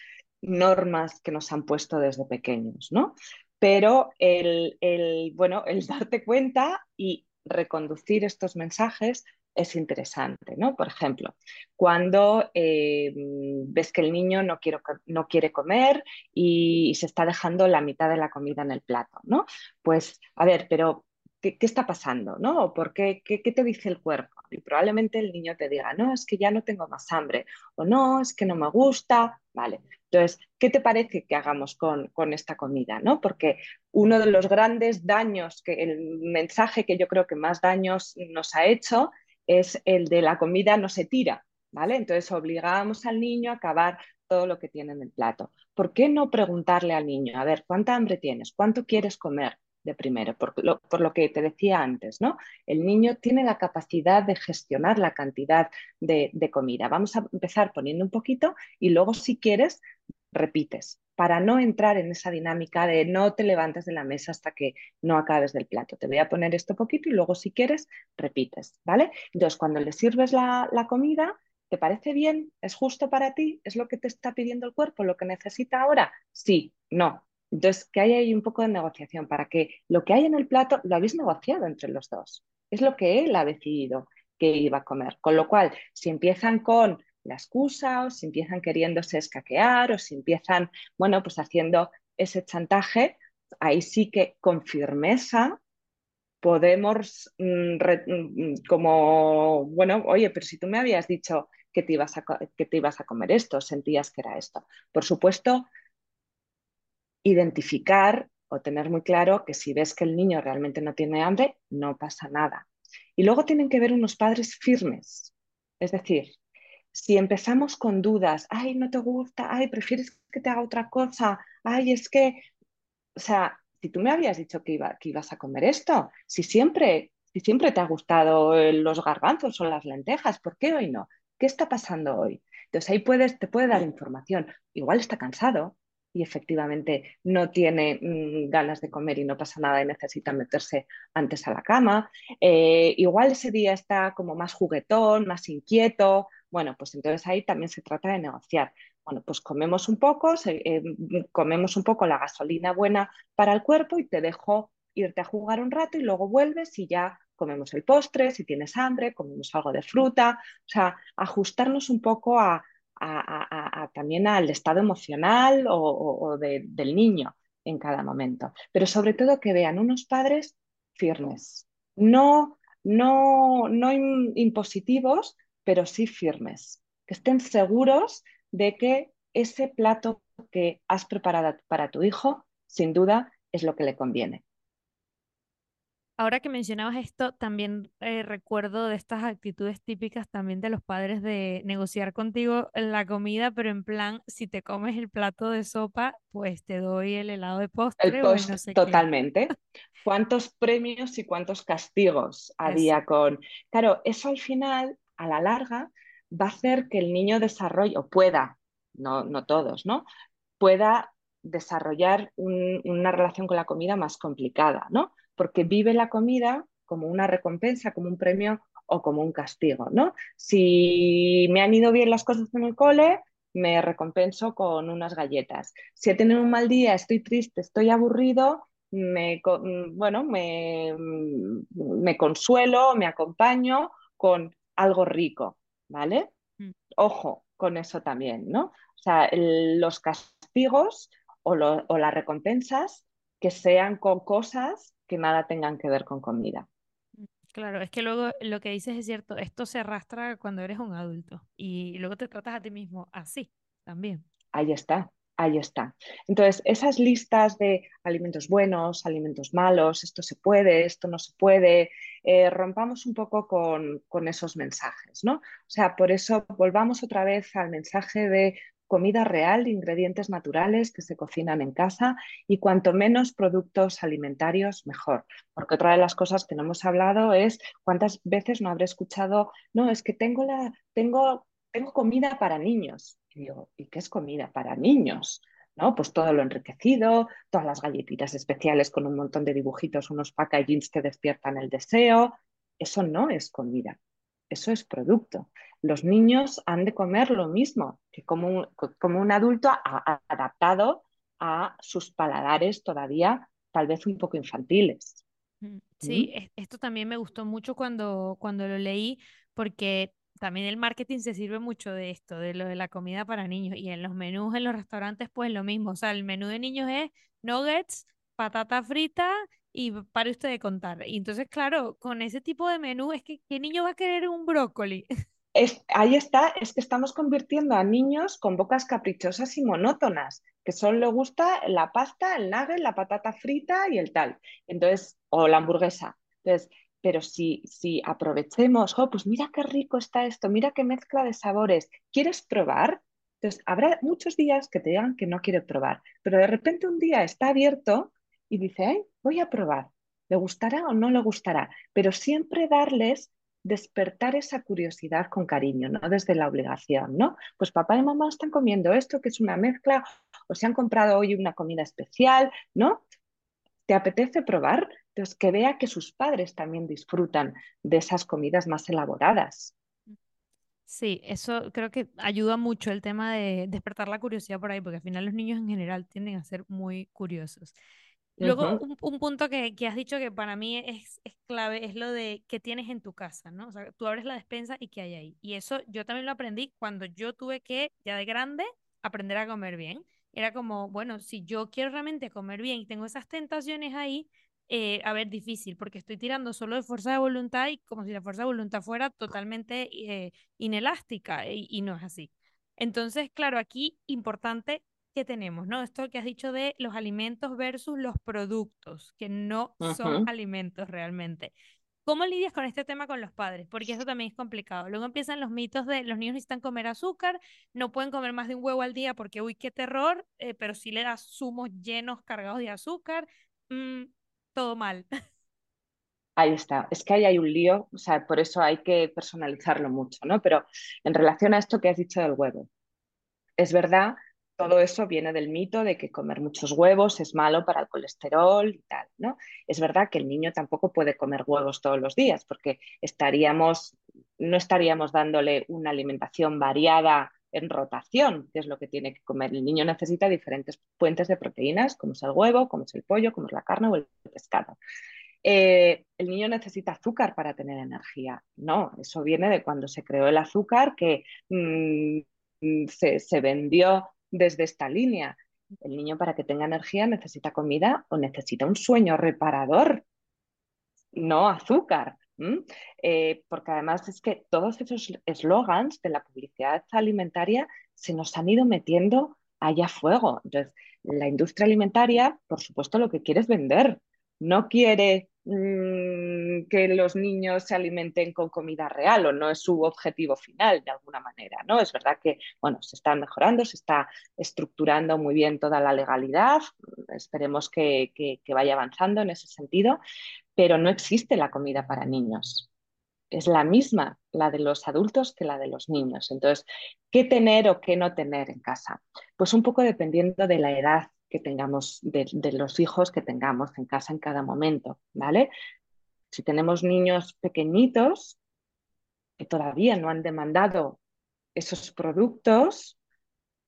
normas que nos han puesto desde pequeños, ¿no? Pero el, bueno, el darte cuenta y reconducir estos mensajes es interesante, ¿no? Por ejemplo, cuando eh, ves que el niño no, no, quiere comer y se está dejando la mitad de la comida en el plato, ¿no? Pues, a ver, pero ¿qué, está pasando, ¿no? ¿Por qué, qué, te dice el cuerpo? Y probablemente el niño te diga, no, es que ya no tengo más hambre, o no, es que no me gusta, ¿vale? Entonces, ¿qué te parece que hagamos con, con, esta comida? ¿no? Porque uno de los grandes daños, que el mensaje que yo creo que más daños nos ha hecho es el de la comida no se tira, ¿vale? Entonces obligamos al niño a acabar todo lo que tiene en el plato. ¿Por qué no preguntarle al niño, a ver, ¿cuánta hambre tienes? ¿Cuánto quieres comer? de primero, por lo, por lo, que te decía antes, ¿no? El niño tiene la capacidad de gestionar la cantidad de, de, comida. Vamos a empezar poniendo un poquito y luego, si quieres, repites, para no entrar en esa dinámica de no te levantes de la mesa hasta que no acabes del plato. Te voy a poner esto poquito y luego, si quieres, repites, ¿vale? Entonces, cuando le sirves la, la comida, ¿Te parece bien? ¿Es justo para ti? ¿Es lo que te está pidiendo el cuerpo? ¿Lo que necesita ahora? Sí, no. Entonces, que haya ahí un poco de negociación para que lo que hay en el plato lo habéis negociado entre los dos. Es lo que él ha decidido que iba a comer. Con lo cual, si empiezan con la excusa o si empiezan queriéndose escaquear o si empiezan, bueno, pues haciendo ese chantaje, ahí sí que con firmeza podemos mm, mm, como, bueno, oye, pero si tú me habías dicho que te, ibas que te ibas a comer esto, sentías que era esto. Por supuesto, identificar o tener muy claro que si ves que el niño realmente no tiene hambre, no pasa nada. Y luego tienen que ver unos padres firmes. Es decir, si empezamos con dudas, ay, no te gusta, ay, prefieres que te haga otra cosa, ay, es que, o sea, si tú me habías dicho que, iba, que ibas a comer esto, si siempre, si siempre te ha gustado los garbanzos o las lentejas, ¿por qué hoy no? ¿Qué está pasando hoy? Entonces ahí puedes, te puede dar información. Igual está cansado, y efectivamente no tiene mm, ganas de comer y no pasa nada y necesita meterse antes a la cama. Eh, igual ese día está como más juguetón, más inquieto. Bueno, pues entonces ahí también se trata de negociar. Bueno, pues comemos un poco, eh, comemos un poco la gasolina buena para el cuerpo y te dejo irte a jugar un rato y luego vuelves y ya comemos el postre, si tienes hambre, comemos algo de fruta, o sea, ajustarnos un poco a, también al estado emocional o, del niño en cada momento. Pero sobre todo que vean unos padres firmes, no, no, no impositivos, pero sí firmes, que estén seguros de que ese plato que has preparado para tu hijo, sin duda, es lo que le conviene. Ahora que mencionabas esto, también eh, recuerdo de estas actitudes típicas también de los padres de negociar contigo la comida, pero en plan, si te comes el plato de sopa, pues te doy el helado de postre. El totalmente. ¿Cuántos premios y cuántos castigos había con... Claro, eso al final, a la larga, va a hacer que el niño desarrolle, o pueda, no, no todos, ¿no? Pueda desarrollar una relación con la comida más complicada, ¿no? porque vive la comida como una recompensa, como un premio o como un castigo, ¿no? Si me han ido bien las cosas en el cole, me recompenso con unas galletas. Si he tenido un mal día, estoy triste, estoy aburrido, me, bueno, me, me consuelo, me acompaño con algo rico, ¿vale? Mm. Ojo con eso también, ¿no? O sea, los castigos o, o las recompensas que sean con cosas que nada tengan que ver con comida. Claro, es que luego lo que dices es cierto, esto se arrastra cuando eres un adulto y luego te tratas a ti mismo así también. Ahí está, ahí está. Entonces, esas listas de alimentos buenos, alimentos malos, esto se puede, esto no se puede, eh, rompamos un poco con, esos mensajes, ¿no? O sea, por eso volvamos otra vez al mensaje de comida real, ingredientes naturales que se cocinan en casa y cuanto menos productos alimentarios, mejor. Porque otra de las cosas que no hemos hablado es cuántas veces no habré escuchado, no, es que tengo, la, tengo, tengo comida para niños. Y digo, ¿y qué es comida para niños? ¿no? Pues todo lo enriquecido, todas las galletitas especiales con un montón de dibujitos, unos packagings que despiertan el deseo. Eso no es comida, eso es producto. Los niños han de comer lo mismo que como un, como un adulto adaptado a sus paladares todavía tal vez un poco infantiles. Mm, sí, esto también me gustó mucho cuando, cuando lo leí, porque también el marketing se sirve mucho de esto, de lo de la comida para niños. Y en los menús en los restaurantes, pues lo mismo. O sea, el menú de niños es nuggets, patata frita y para usted de contar. Y entonces, claro, con ese tipo de menú, es que ¿qué niño va a querer un brócoli? Es, ahí está, es que estamos convirtiendo a niños con bocas caprichosas y monótonas, que solo le gusta la pasta, el nugget, la patata frita y el tal. Entonces, o la hamburguesa. Entonces, pero si, si aprovechemos, oh, pues mira qué rico está esto, mira qué mezcla de sabores, ¿quieres probar? Entonces, habrá muchos días que te digan que no quiere probar, pero de repente un día está abierto y dice, Ay, voy a probar, ¿le gustará o no le gustará? Pero siempre darles, despertar esa curiosidad con cariño, no desde la obligación, ¿no? Pues papá y mamá están comiendo esto, que es una mezcla, o se han comprado hoy una comida especial, ¿no? ¿Te apetece probar? Entonces, que vea que sus padres también disfrutan de esas comidas más elaboradas. Sí, eso creo que ayuda mucho el tema de despertar la curiosidad por ahí, porque al final los niños en general tienden a ser muy curiosos. Luego, un, punto que, has dicho que para mí es, es, clave es lo de qué tienes en tu casa, ¿no? O sea, tú abres la despensa y qué hay ahí. Y eso yo también lo aprendí cuando yo tuve que, ya de grande, aprender a comer bien. Era como, bueno, si yo quiero realmente comer bien y tengo esas tentaciones ahí, eh, a ver, difícil, porque estoy tirando solo de fuerza de voluntad y como si la fuerza de voluntad fuera totalmente eh, inelástica y, no es así. Entonces, claro, aquí importante que tenemos, ¿no? Esto que has dicho de los alimentos versus los productos, que no son alimentos realmente. ¿Cómo lidias con este tema con los padres? Porque eso también es complicado. Luego empiezan los mitos de los niños necesitan comer azúcar, no pueden comer más de un huevo al día porque, uy, qué terror, eh, pero si le das zumos llenos cargados de azúcar. Mm, todo mal. Ahí está, es que ahí hay un lío, o sea, por eso hay que personalizarlo mucho, ¿no? Pero en relación a esto que has dicho del huevo, es verdad, todo eso viene del mito de que comer muchos huevos es malo para el colesterol y tal, ¿no? Es verdad que el niño tampoco puede comer huevos todos los días porque estaríamos, no estaríamos dándole una alimentación variada en rotación, que es lo que tiene que comer. El niño necesita diferentes fuentes de proteínas, como es el huevo, como es el pollo, como es la carne o el pescado. Eh, el niño necesita azúcar para tener energía. No, eso viene de cuando se creó el azúcar que mm, se, se vendió desde esta línea. El niño para que tenga energía necesita comida o necesita un sueño reparador, no azúcar. Eh, porque además es que todos esos eslogans de la publicidad alimentaria se nos han ido metiendo allá a fuego. Entonces, la industria alimentaria, por supuesto, lo que quiere es vender, no quiere mm, que los niños se alimenten con comida real o no es su objetivo final de alguna manera, ¿no? Es verdad que, bueno, se está mejorando, se está estructurando muy bien toda la legalidad, esperemos que vaya avanzando en ese sentido, pero no existe la comida para niños. Es la misma, la de los adultos, que la de los niños. Entonces, ¿qué tener o qué no tener en casa? Pues un poco dependiendo de la edad que tengamos, de, los hijos que tengamos en casa en cada momento, ¿vale? Si tenemos niños pequeñitos que todavía no han demandado esos productos,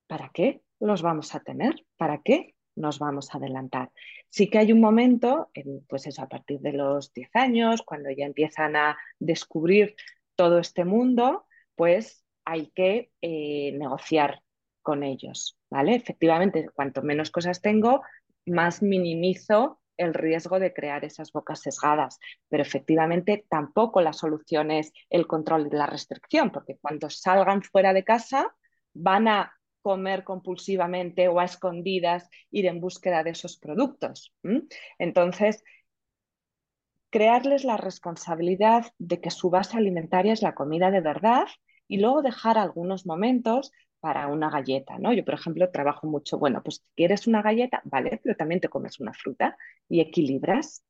¿para qué los vamos a tener? ¿Para qué? nos vamos a adelantar. Sí que hay un momento, pues eso, a partir de los 10 años, cuando ya empiezan a descubrir todo este mundo, pues hay que eh, negociar con ellos, ¿vale? Efectivamente, cuanto menos cosas tengo, más minimizo el riesgo de crear esas bocas sesgadas. Pero efectivamente tampoco la solución es el control de la restricción, porque cuando salgan fuera de casa van a comer compulsivamente o a escondidas, ir en búsqueda de esos productos. Entonces, crearles la responsabilidad de que su base alimentaria es la comida de verdad y luego dejar algunos momentos para una galleta, ¿no? Yo, por ejemplo, trabajo mucho, bueno, pues quieres una galleta, vale, pero también te comes una fruta y equilibras.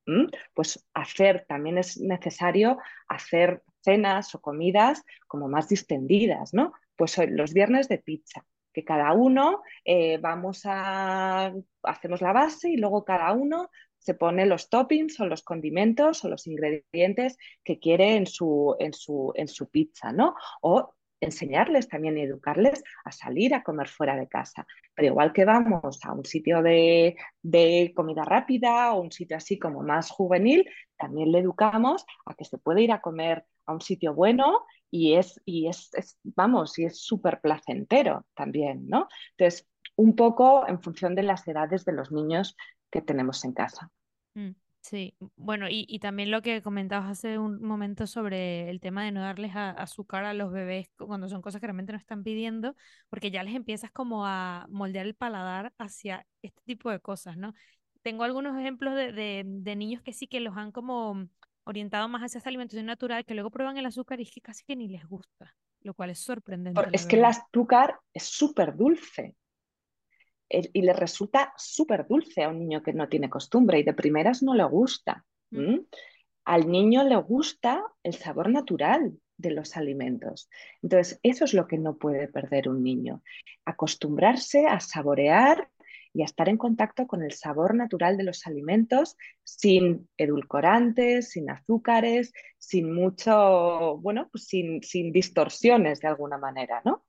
Pues hacer, también es necesario hacer cenas o comidas como más distendidas, ¿no? Pues los viernes de pizza, que cada uno eh, vamos a, hacemos la base y luego cada uno se pone los toppings o los condimentos o los ingredientes que quiere en su, en su, en su pizza, ¿no? O enseñarles también y educarles a salir a comer fuera de casa. Pero igual que vamos a un sitio de, comida rápida o un sitio así como más juvenil, también le educamos a que se puede ir a comer a un sitio bueno y es, y es, vamos, y es súper placentero también, ¿no? Entonces, un poco en función de las edades de los niños que tenemos en casa. Mm. Sí, bueno, y, también lo que comentabas hace un momento sobre el tema de no darles azúcar a los bebés cuando son cosas que realmente no están pidiendo, porque ya les empiezas como a moldear el paladar hacia este tipo de cosas, ¿no? Tengo algunos ejemplos de, niños que sí que los han como orientado más hacia esta alimentación natural, que luego prueban el azúcar y es que casi que ni les gusta, lo cual es sorprendente. es que el azúcar es súper dulce y le resulta súper dulce a un niño que no tiene costumbre y de primeras no le gusta. Mm. Al niño le gusta el sabor natural de los alimentos. Entonces, eso es lo que no puede perder un niño. Acostumbrarse a saborear y a estar en contacto con el sabor natural de los alimentos sin edulcorantes, sin azúcares, sin mucho, bueno, pues sin, sin distorsiones de alguna manera, ¿no?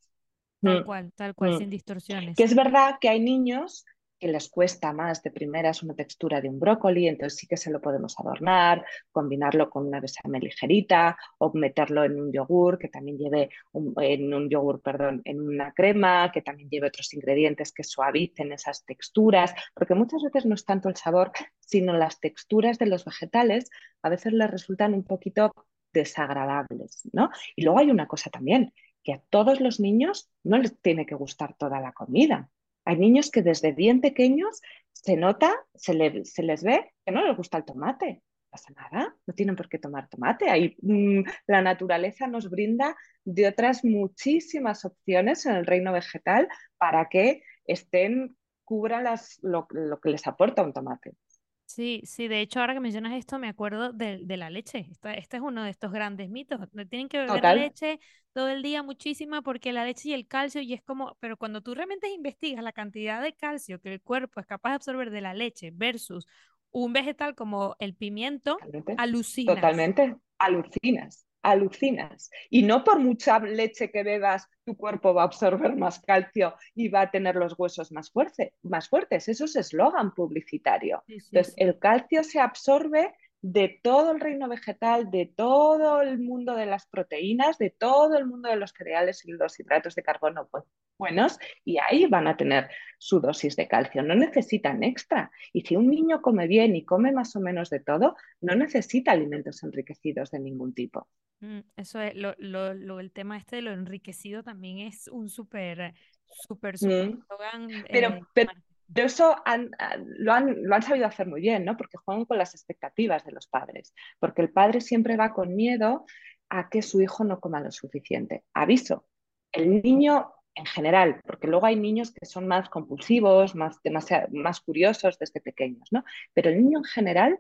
Tal mm, cual, tal cual, mm. sin distorsiones. Que es verdad que hay niños que les cuesta más de primeras una textura de un brócoli, entonces sí que se lo podemos adornar, combinarlo con una bechamel ligerita o meterlo en un yogur que también lleve en un yogur, perdón, en una crema que también lleve otros ingredientes que suavicen esas texturas, porque muchas veces no es tanto el sabor, sino las texturas de los vegetales a veces les resultan un poquito desagradables, ¿no? Y luego hay una cosa también, que a todos los niños no les tiene que gustar toda la comida. Hay niños que desde bien pequeños se nota, se, les ve que no les gusta el tomate. No pasa nada, no tienen por qué tomar tomate. Hay, mm, la naturaleza nos brinda de otras muchísimas opciones en el reino vegetal para que estén, cubran las, lo que les aporta un tomate. Sí, sí, de hecho, ahora que mencionas esto, me acuerdo de, la leche. Este es uno de estos grandes mitos. Tienen que beber leche todo el día muchísima porque la leche y el calcio, y es como, pero cuando tú realmente investigas la cantidad de calcio que el cuerpo es capaz de absorber de la leche versus un vegetal como el pimiento, alucinas. Totalmente, alucinas alucinas. Y no por mucha leche que bebas, tu cuerpo va a absorber más calcio y va a tener los huesos más, más fuertes. Eso es eslogan publicitario. Entonces, el calcio se absorbe de todo el reino vegetal, de todo el mundo de las proteínas, de todo el mundo de los cereales y los hidratos de carbono buenos, y ahí van a tener su dosis de calcio. No necesitan extra. Y si un niño come bien y come más o menos de todo, no necesita alimentos enriquecidos de ningún tipo. Mm, eso es, lo, lo, el tema este de lo enriquecido también es un súper, súper, súper mm. Pero, eh, pero, eso lo, han, lo han sabido hacer muy bien, ¿no? Porque juegan con las expectativas de los padres. Porque el padre siempre va con miedo a que su hijo no coma lo suficiente. Aviso, el niño en general, porque luego hay niños que son más compulsivos, más, más curiosos desde pequeños, ¿no? Pero el niño en general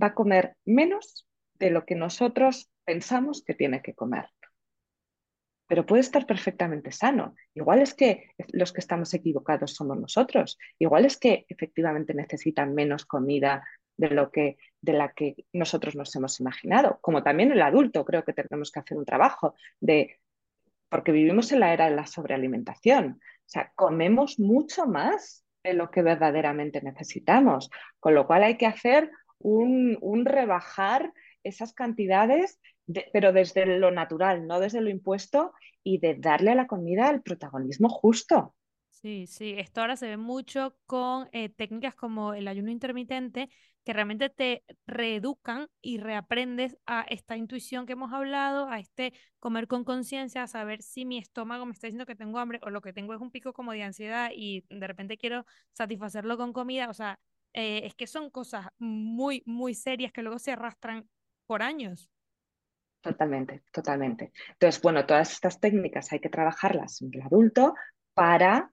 va a comer menos de lo que nosotros pensamos que tiene que comer. Pero puede estar perfectamente sano. Igual es que los que estamos equivocados somos nosotros. Igual es que efectivamente necesitan menos comida de lo que de la que nosotros nos hemos imaginado. Como también el adulto, creo que tenemos que hacer un trabajo de porque vivimos en la era de la sobrealimentación. O sea, comemos mucho más de lo que verdaderamente necesitamos, con lo cual hay que hacer un, un rebajar esas cantidades, pero desde lo natural, no desde lo impuesto, y de darle a la comida el protagonismo justo. Sí, sí, esto ahora se ve mucho con eh, técnicas como el ayuno intermitente, que realmente te reeducan y reaprendes a esta intuición que hemos hablado, a este comer con conciencia, a saber si mi estómago me está diciendo que tengo hambre o lo que tengo es un pico como de ansiedad y de repente quiero satisfacerlo con comida. O sea, eh, es que son cosas muy, muy serias que luego se arrastran por años. Totalmente, totalmente. Entonces, bueno, todas estas técnicas hay que trabajarlas en el adulto para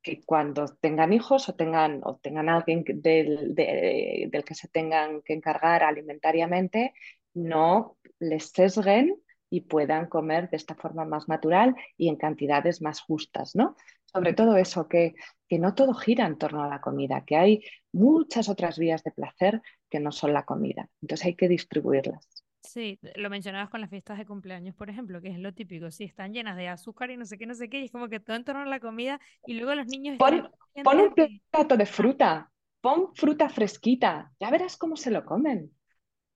que cuando tengan hijos o tengan, o tengan alguien del, del que se tengan que encargar alimentariamente, no les sesguen y puedan comer de esta forma más natural y en cantidades más justas, ¿no? Sobre todo eso, que, que no todo gira en torno a la comida, que hay muchas otras vías de placer que no son la comida. Entonces hay que distribuirlas. Sí, lo mencionabas con las fiestas de cumpleaños, por ejemplo, que es lo típico, sí, están llenas de azúcar y no sé qué, no sé qué, y es como que todo en torno a la comida y luego los niños... Pon, pon un plato de fruta, pon fruta fresquita, ya verás cómo se lo comen.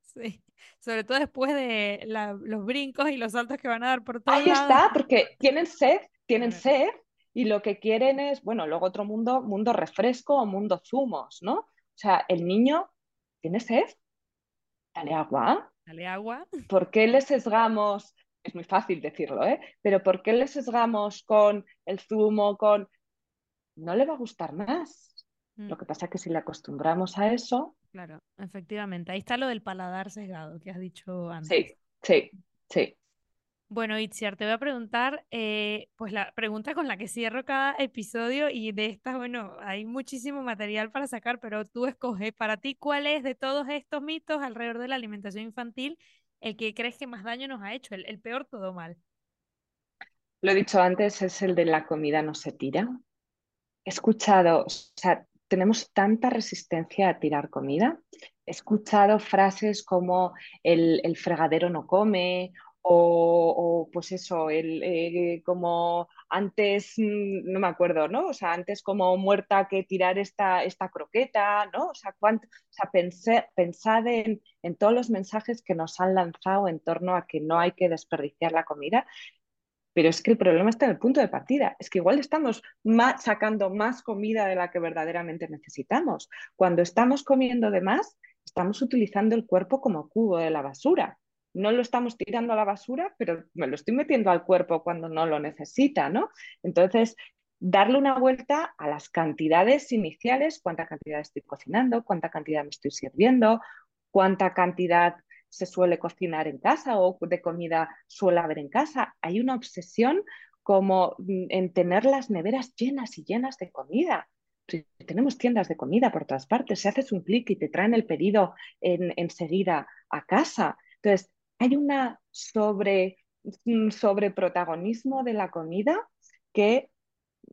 Sí, sobre todo después de los brincos y los saltos que van a dar por todos Ahí está, porque tienen sed, tienen sed y lo que quieren es, bueno, luego otro mundo, mundo refresco o mundo zumos, ¿no? O sea, el niño tiene sed, dale agua. Dale agua. ¿Por qué le sesgamos? Es muy fácil decirlo, ¿eh? Pero ¿por qué le sesgamos con el zumo, con... No le va a gustar más. Mm. Lo que pasa es que si le acostumbramos a eso, Claro, efectivamente. Ahí está lo del paladar sesgado que has dicho antes. Sí, sí, sí. Bueno, Itziar, te voy a preguntar, eh, pues la pregunta con la que cierro cada episodio y de estas, bueno, hay muchísimo material para sacar, pero tú escoges para ti cuál es de todos estos mitos alrededor de la alimentación infantil el que crees que más daño nos ha hecho, el, el peor todo mal. Lo he dicho antes, es el de la comida no se tira. He escuchado, o sea, tenemos tanta resistencia a tirar comida. He escuchado frases como el, fregadero no come o, pues eso, el, eh, como antes, mm, no me acuerdo, ¿no? O sea, antes como muerta que tirar esta, esta croqueta, ¿no? O sea, sea pensad en, en todos los mensajes que nos han lanzado en torno a que no hay que desperdiciar la comida pero es que el problema está en el punto de partida. Es que igual estamos sacando más comida de la que verdaderamente necesitamos. Cuando estamos comiendo de más, estamos utilizando el cuerpo como cubo de la basura. No lo estamos tirando a la basura, pero me lo estoy metiendo al cuerpo cuando no lo necesita, ¿no? Entonces, darle una vuelta a las cantidades iniciales, cuánta cantidad estoy cocinando, cuánta cantidad me estoy sirviendo, cuánta cantidad se suele cocinar en casa o de comida suele haber en casa. Hay una obsesión como en tener las neveras llenas y llenas de comida. tenemos tiendas de comida por todas partes, si haces un clic y te traen el pedido en, enseguida a casa. Entonces, hay una sobre, sobre protagonismo de la comida que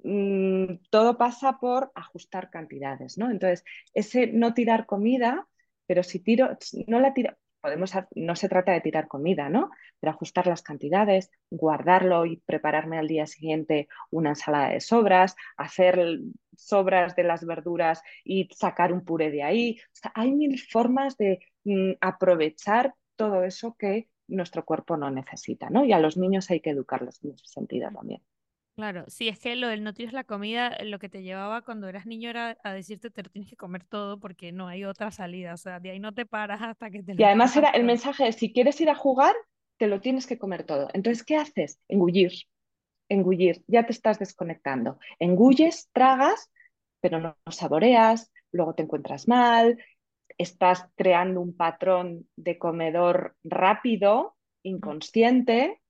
mm, todo pasa por ajustar cantidades, ¿no? Entonces, ese no tirar comida, pero si tiro, no la tiro, podemos, no se trata de tirar comida, ¿no? Pero ajustar las cantidades, guardarlo y prepararme al día siguiente una ensalada de sobras, hacer sobras de las verduras y sacar un puré de ahí. hay mil formas de mm, aprovechar todo eso que nuestro cuerpo no necesita, ¿no? Y a los niños hay que educarlos en ese sentido también. Claro, sí, es que lo del no tienes la comida, lo que te llevaba cuando eras niño era a decirte te lo tienes que comer todo porque no hay otra salida, o sea, de ahí no te paras hasta que te Y además era el mensaje de si quieres ir a jugar, te lo tienes que comer todo. Entonces, ¿qué haces? Engullir, engullir, ya te estás desconectando. Engulles, tragas, pero no, saboreas, luego te encuentras mal, estás creando un patrón de comedor rápido, inconsciente,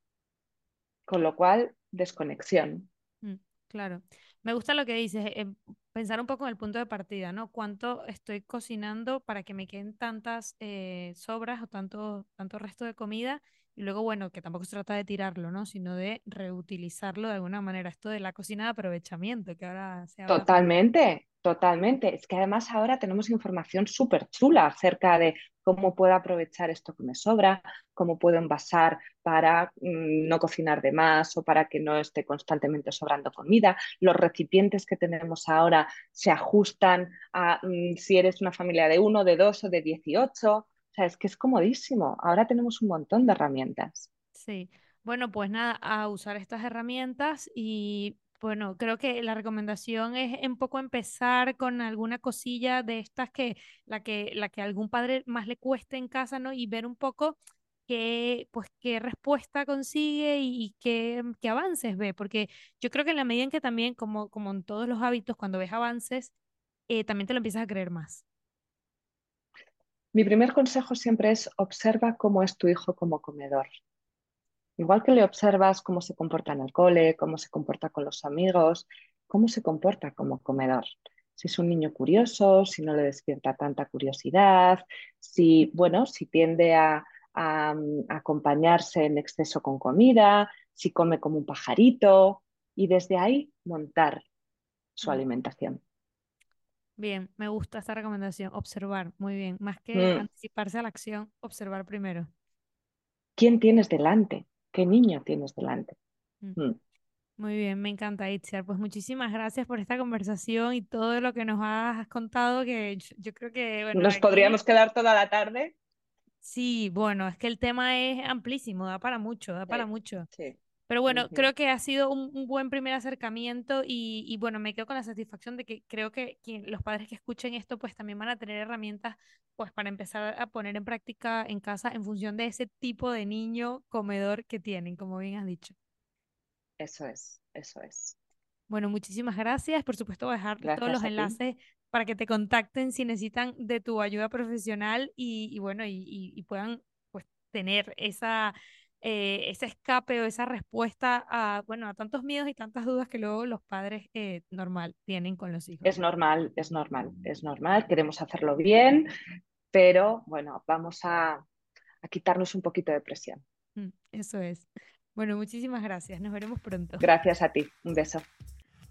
con lo cual desconexión. Mm, claro. Me gusta lo que dices, eh, pensar un poco en el punto de partida, ¿no? ¿Cuánto estoy cocinando para que me queden tantas eh, sobras o tanto, tanto resto de comida? Y luego, bueno, que tampoco se trata de tirarlo, ¿no? Sino de reutilizarlo de alguna manera. Esto de la cocina de aprovechamiento, que ahora se habla. Totalmente, Totalmente. Es que además ahora tenemos información súper chula acerca de cómo puedo aprovechar esto que me sobra, cómo puedo envasar para mm, no cocinar de más o para que no esté constantemente sobrando comida. Los recipientes que tenemos ahora se ajustan a mm, si eres una familia de uno, de dos o de dieciocho. O sea, es que es comodísimo. Ahora tenemos un montón de herramientas. Sí. Bueno, pues nada, a usar estas herramientas y bueno, creo que la recomendación es un poco empezar con alguna cosilla de estas que la que la que algún padre más le cueste en casa, ¿no? Y ver un poco qué pues qué respuesta consigue y, qué, qué, avances ve, porque yo creo que en la medida en que también como como en todos los hábitos cuando ves avances eh, también te lo empiezas a creer más. Mi primer consejo siempre es observa cómo es tu hijo como comedor. Igual que le observas cómo se comporta en el cole, cómo se comporta con los amigos, cómo se comporta como comedor. Si es un niño curioso, si no le despierta tanta curiosidad, si, bueno, si tiende a, a, acompañarse en exceso con comida, si come como un pajarito y desde ahí montar su mm. alimentación. Bien, me gusta esta recomendación, observar, muy bien, más que mm. anticiparse a la acción, observar primero. ¿Quién tienes delante? ¿Qué niño tienes delante? Mm. Muy bien, me encanta, Itziar. Pues muchísimas gracias por esta conversación y todo lo que nos has contado, que yo, creo que... Bueno, nos podríamos quedar toda la tarde. Sí, bueno, es que el tema es amplísimo, da para mucho, da para mucho. Pero bueno, creo que ha sido un, buen primer acercamiento y, bueno, me quedo con la satisfacción de que creo que los padres que escuchen esto pues también van a tener herramientas pues para empezar a poner en práctica en casa en función de ese tipo de niño comedor que tienen, como bien has dicho. Eso es, eso es. Bueno, muchísimas gracias. Por supuesto, voy a dejar todos los enlaces para que te contacten si necesitan de tu ayuda profesional y, bueno, y, puedan pues tener esa, eh, ese escape o esa respuesta a, bueno, a tantos miedos y tantas dudas que luego los padres eh, normal tienen con los hijos. Es normal, es normal, es normal. Queremos hacerlo bien, pero bueno, vamos a, a quitarnos un poquito de presión. Mm, eso es. Bueno, muchísimas gracias. Nos veremos pronto. Gracias a ti. Un beso.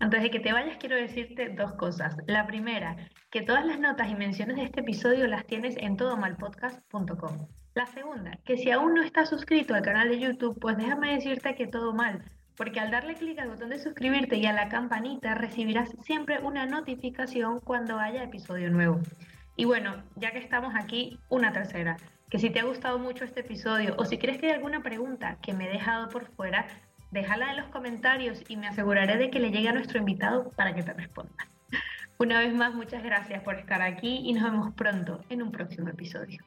Antes de que te vayas, quiero decirte dos cosas. La primera, que todas las notas y menciones de este episodio las tienes en todomalpodcast.com. La segunda, que si aún no estás suscrito al canal de YouTube, pues déjame decirte que todo mal, porque al darle clic al botón de suscribirte y a la campanita recibirás siempre una notificación cuando haya episodio nuevo. Y bueno, ya que estamos aquí, una tercera que si te ha gustado mucho este episodio o si crees que hay alguna pregunta que me he dejado por fuera, déjala en los comentarios y me aseguraré de que le llegue a nuestro invitado para que te responda. Una vez más, muchas gracias por estar aquí y nos vemos pronto en un próximo episodio.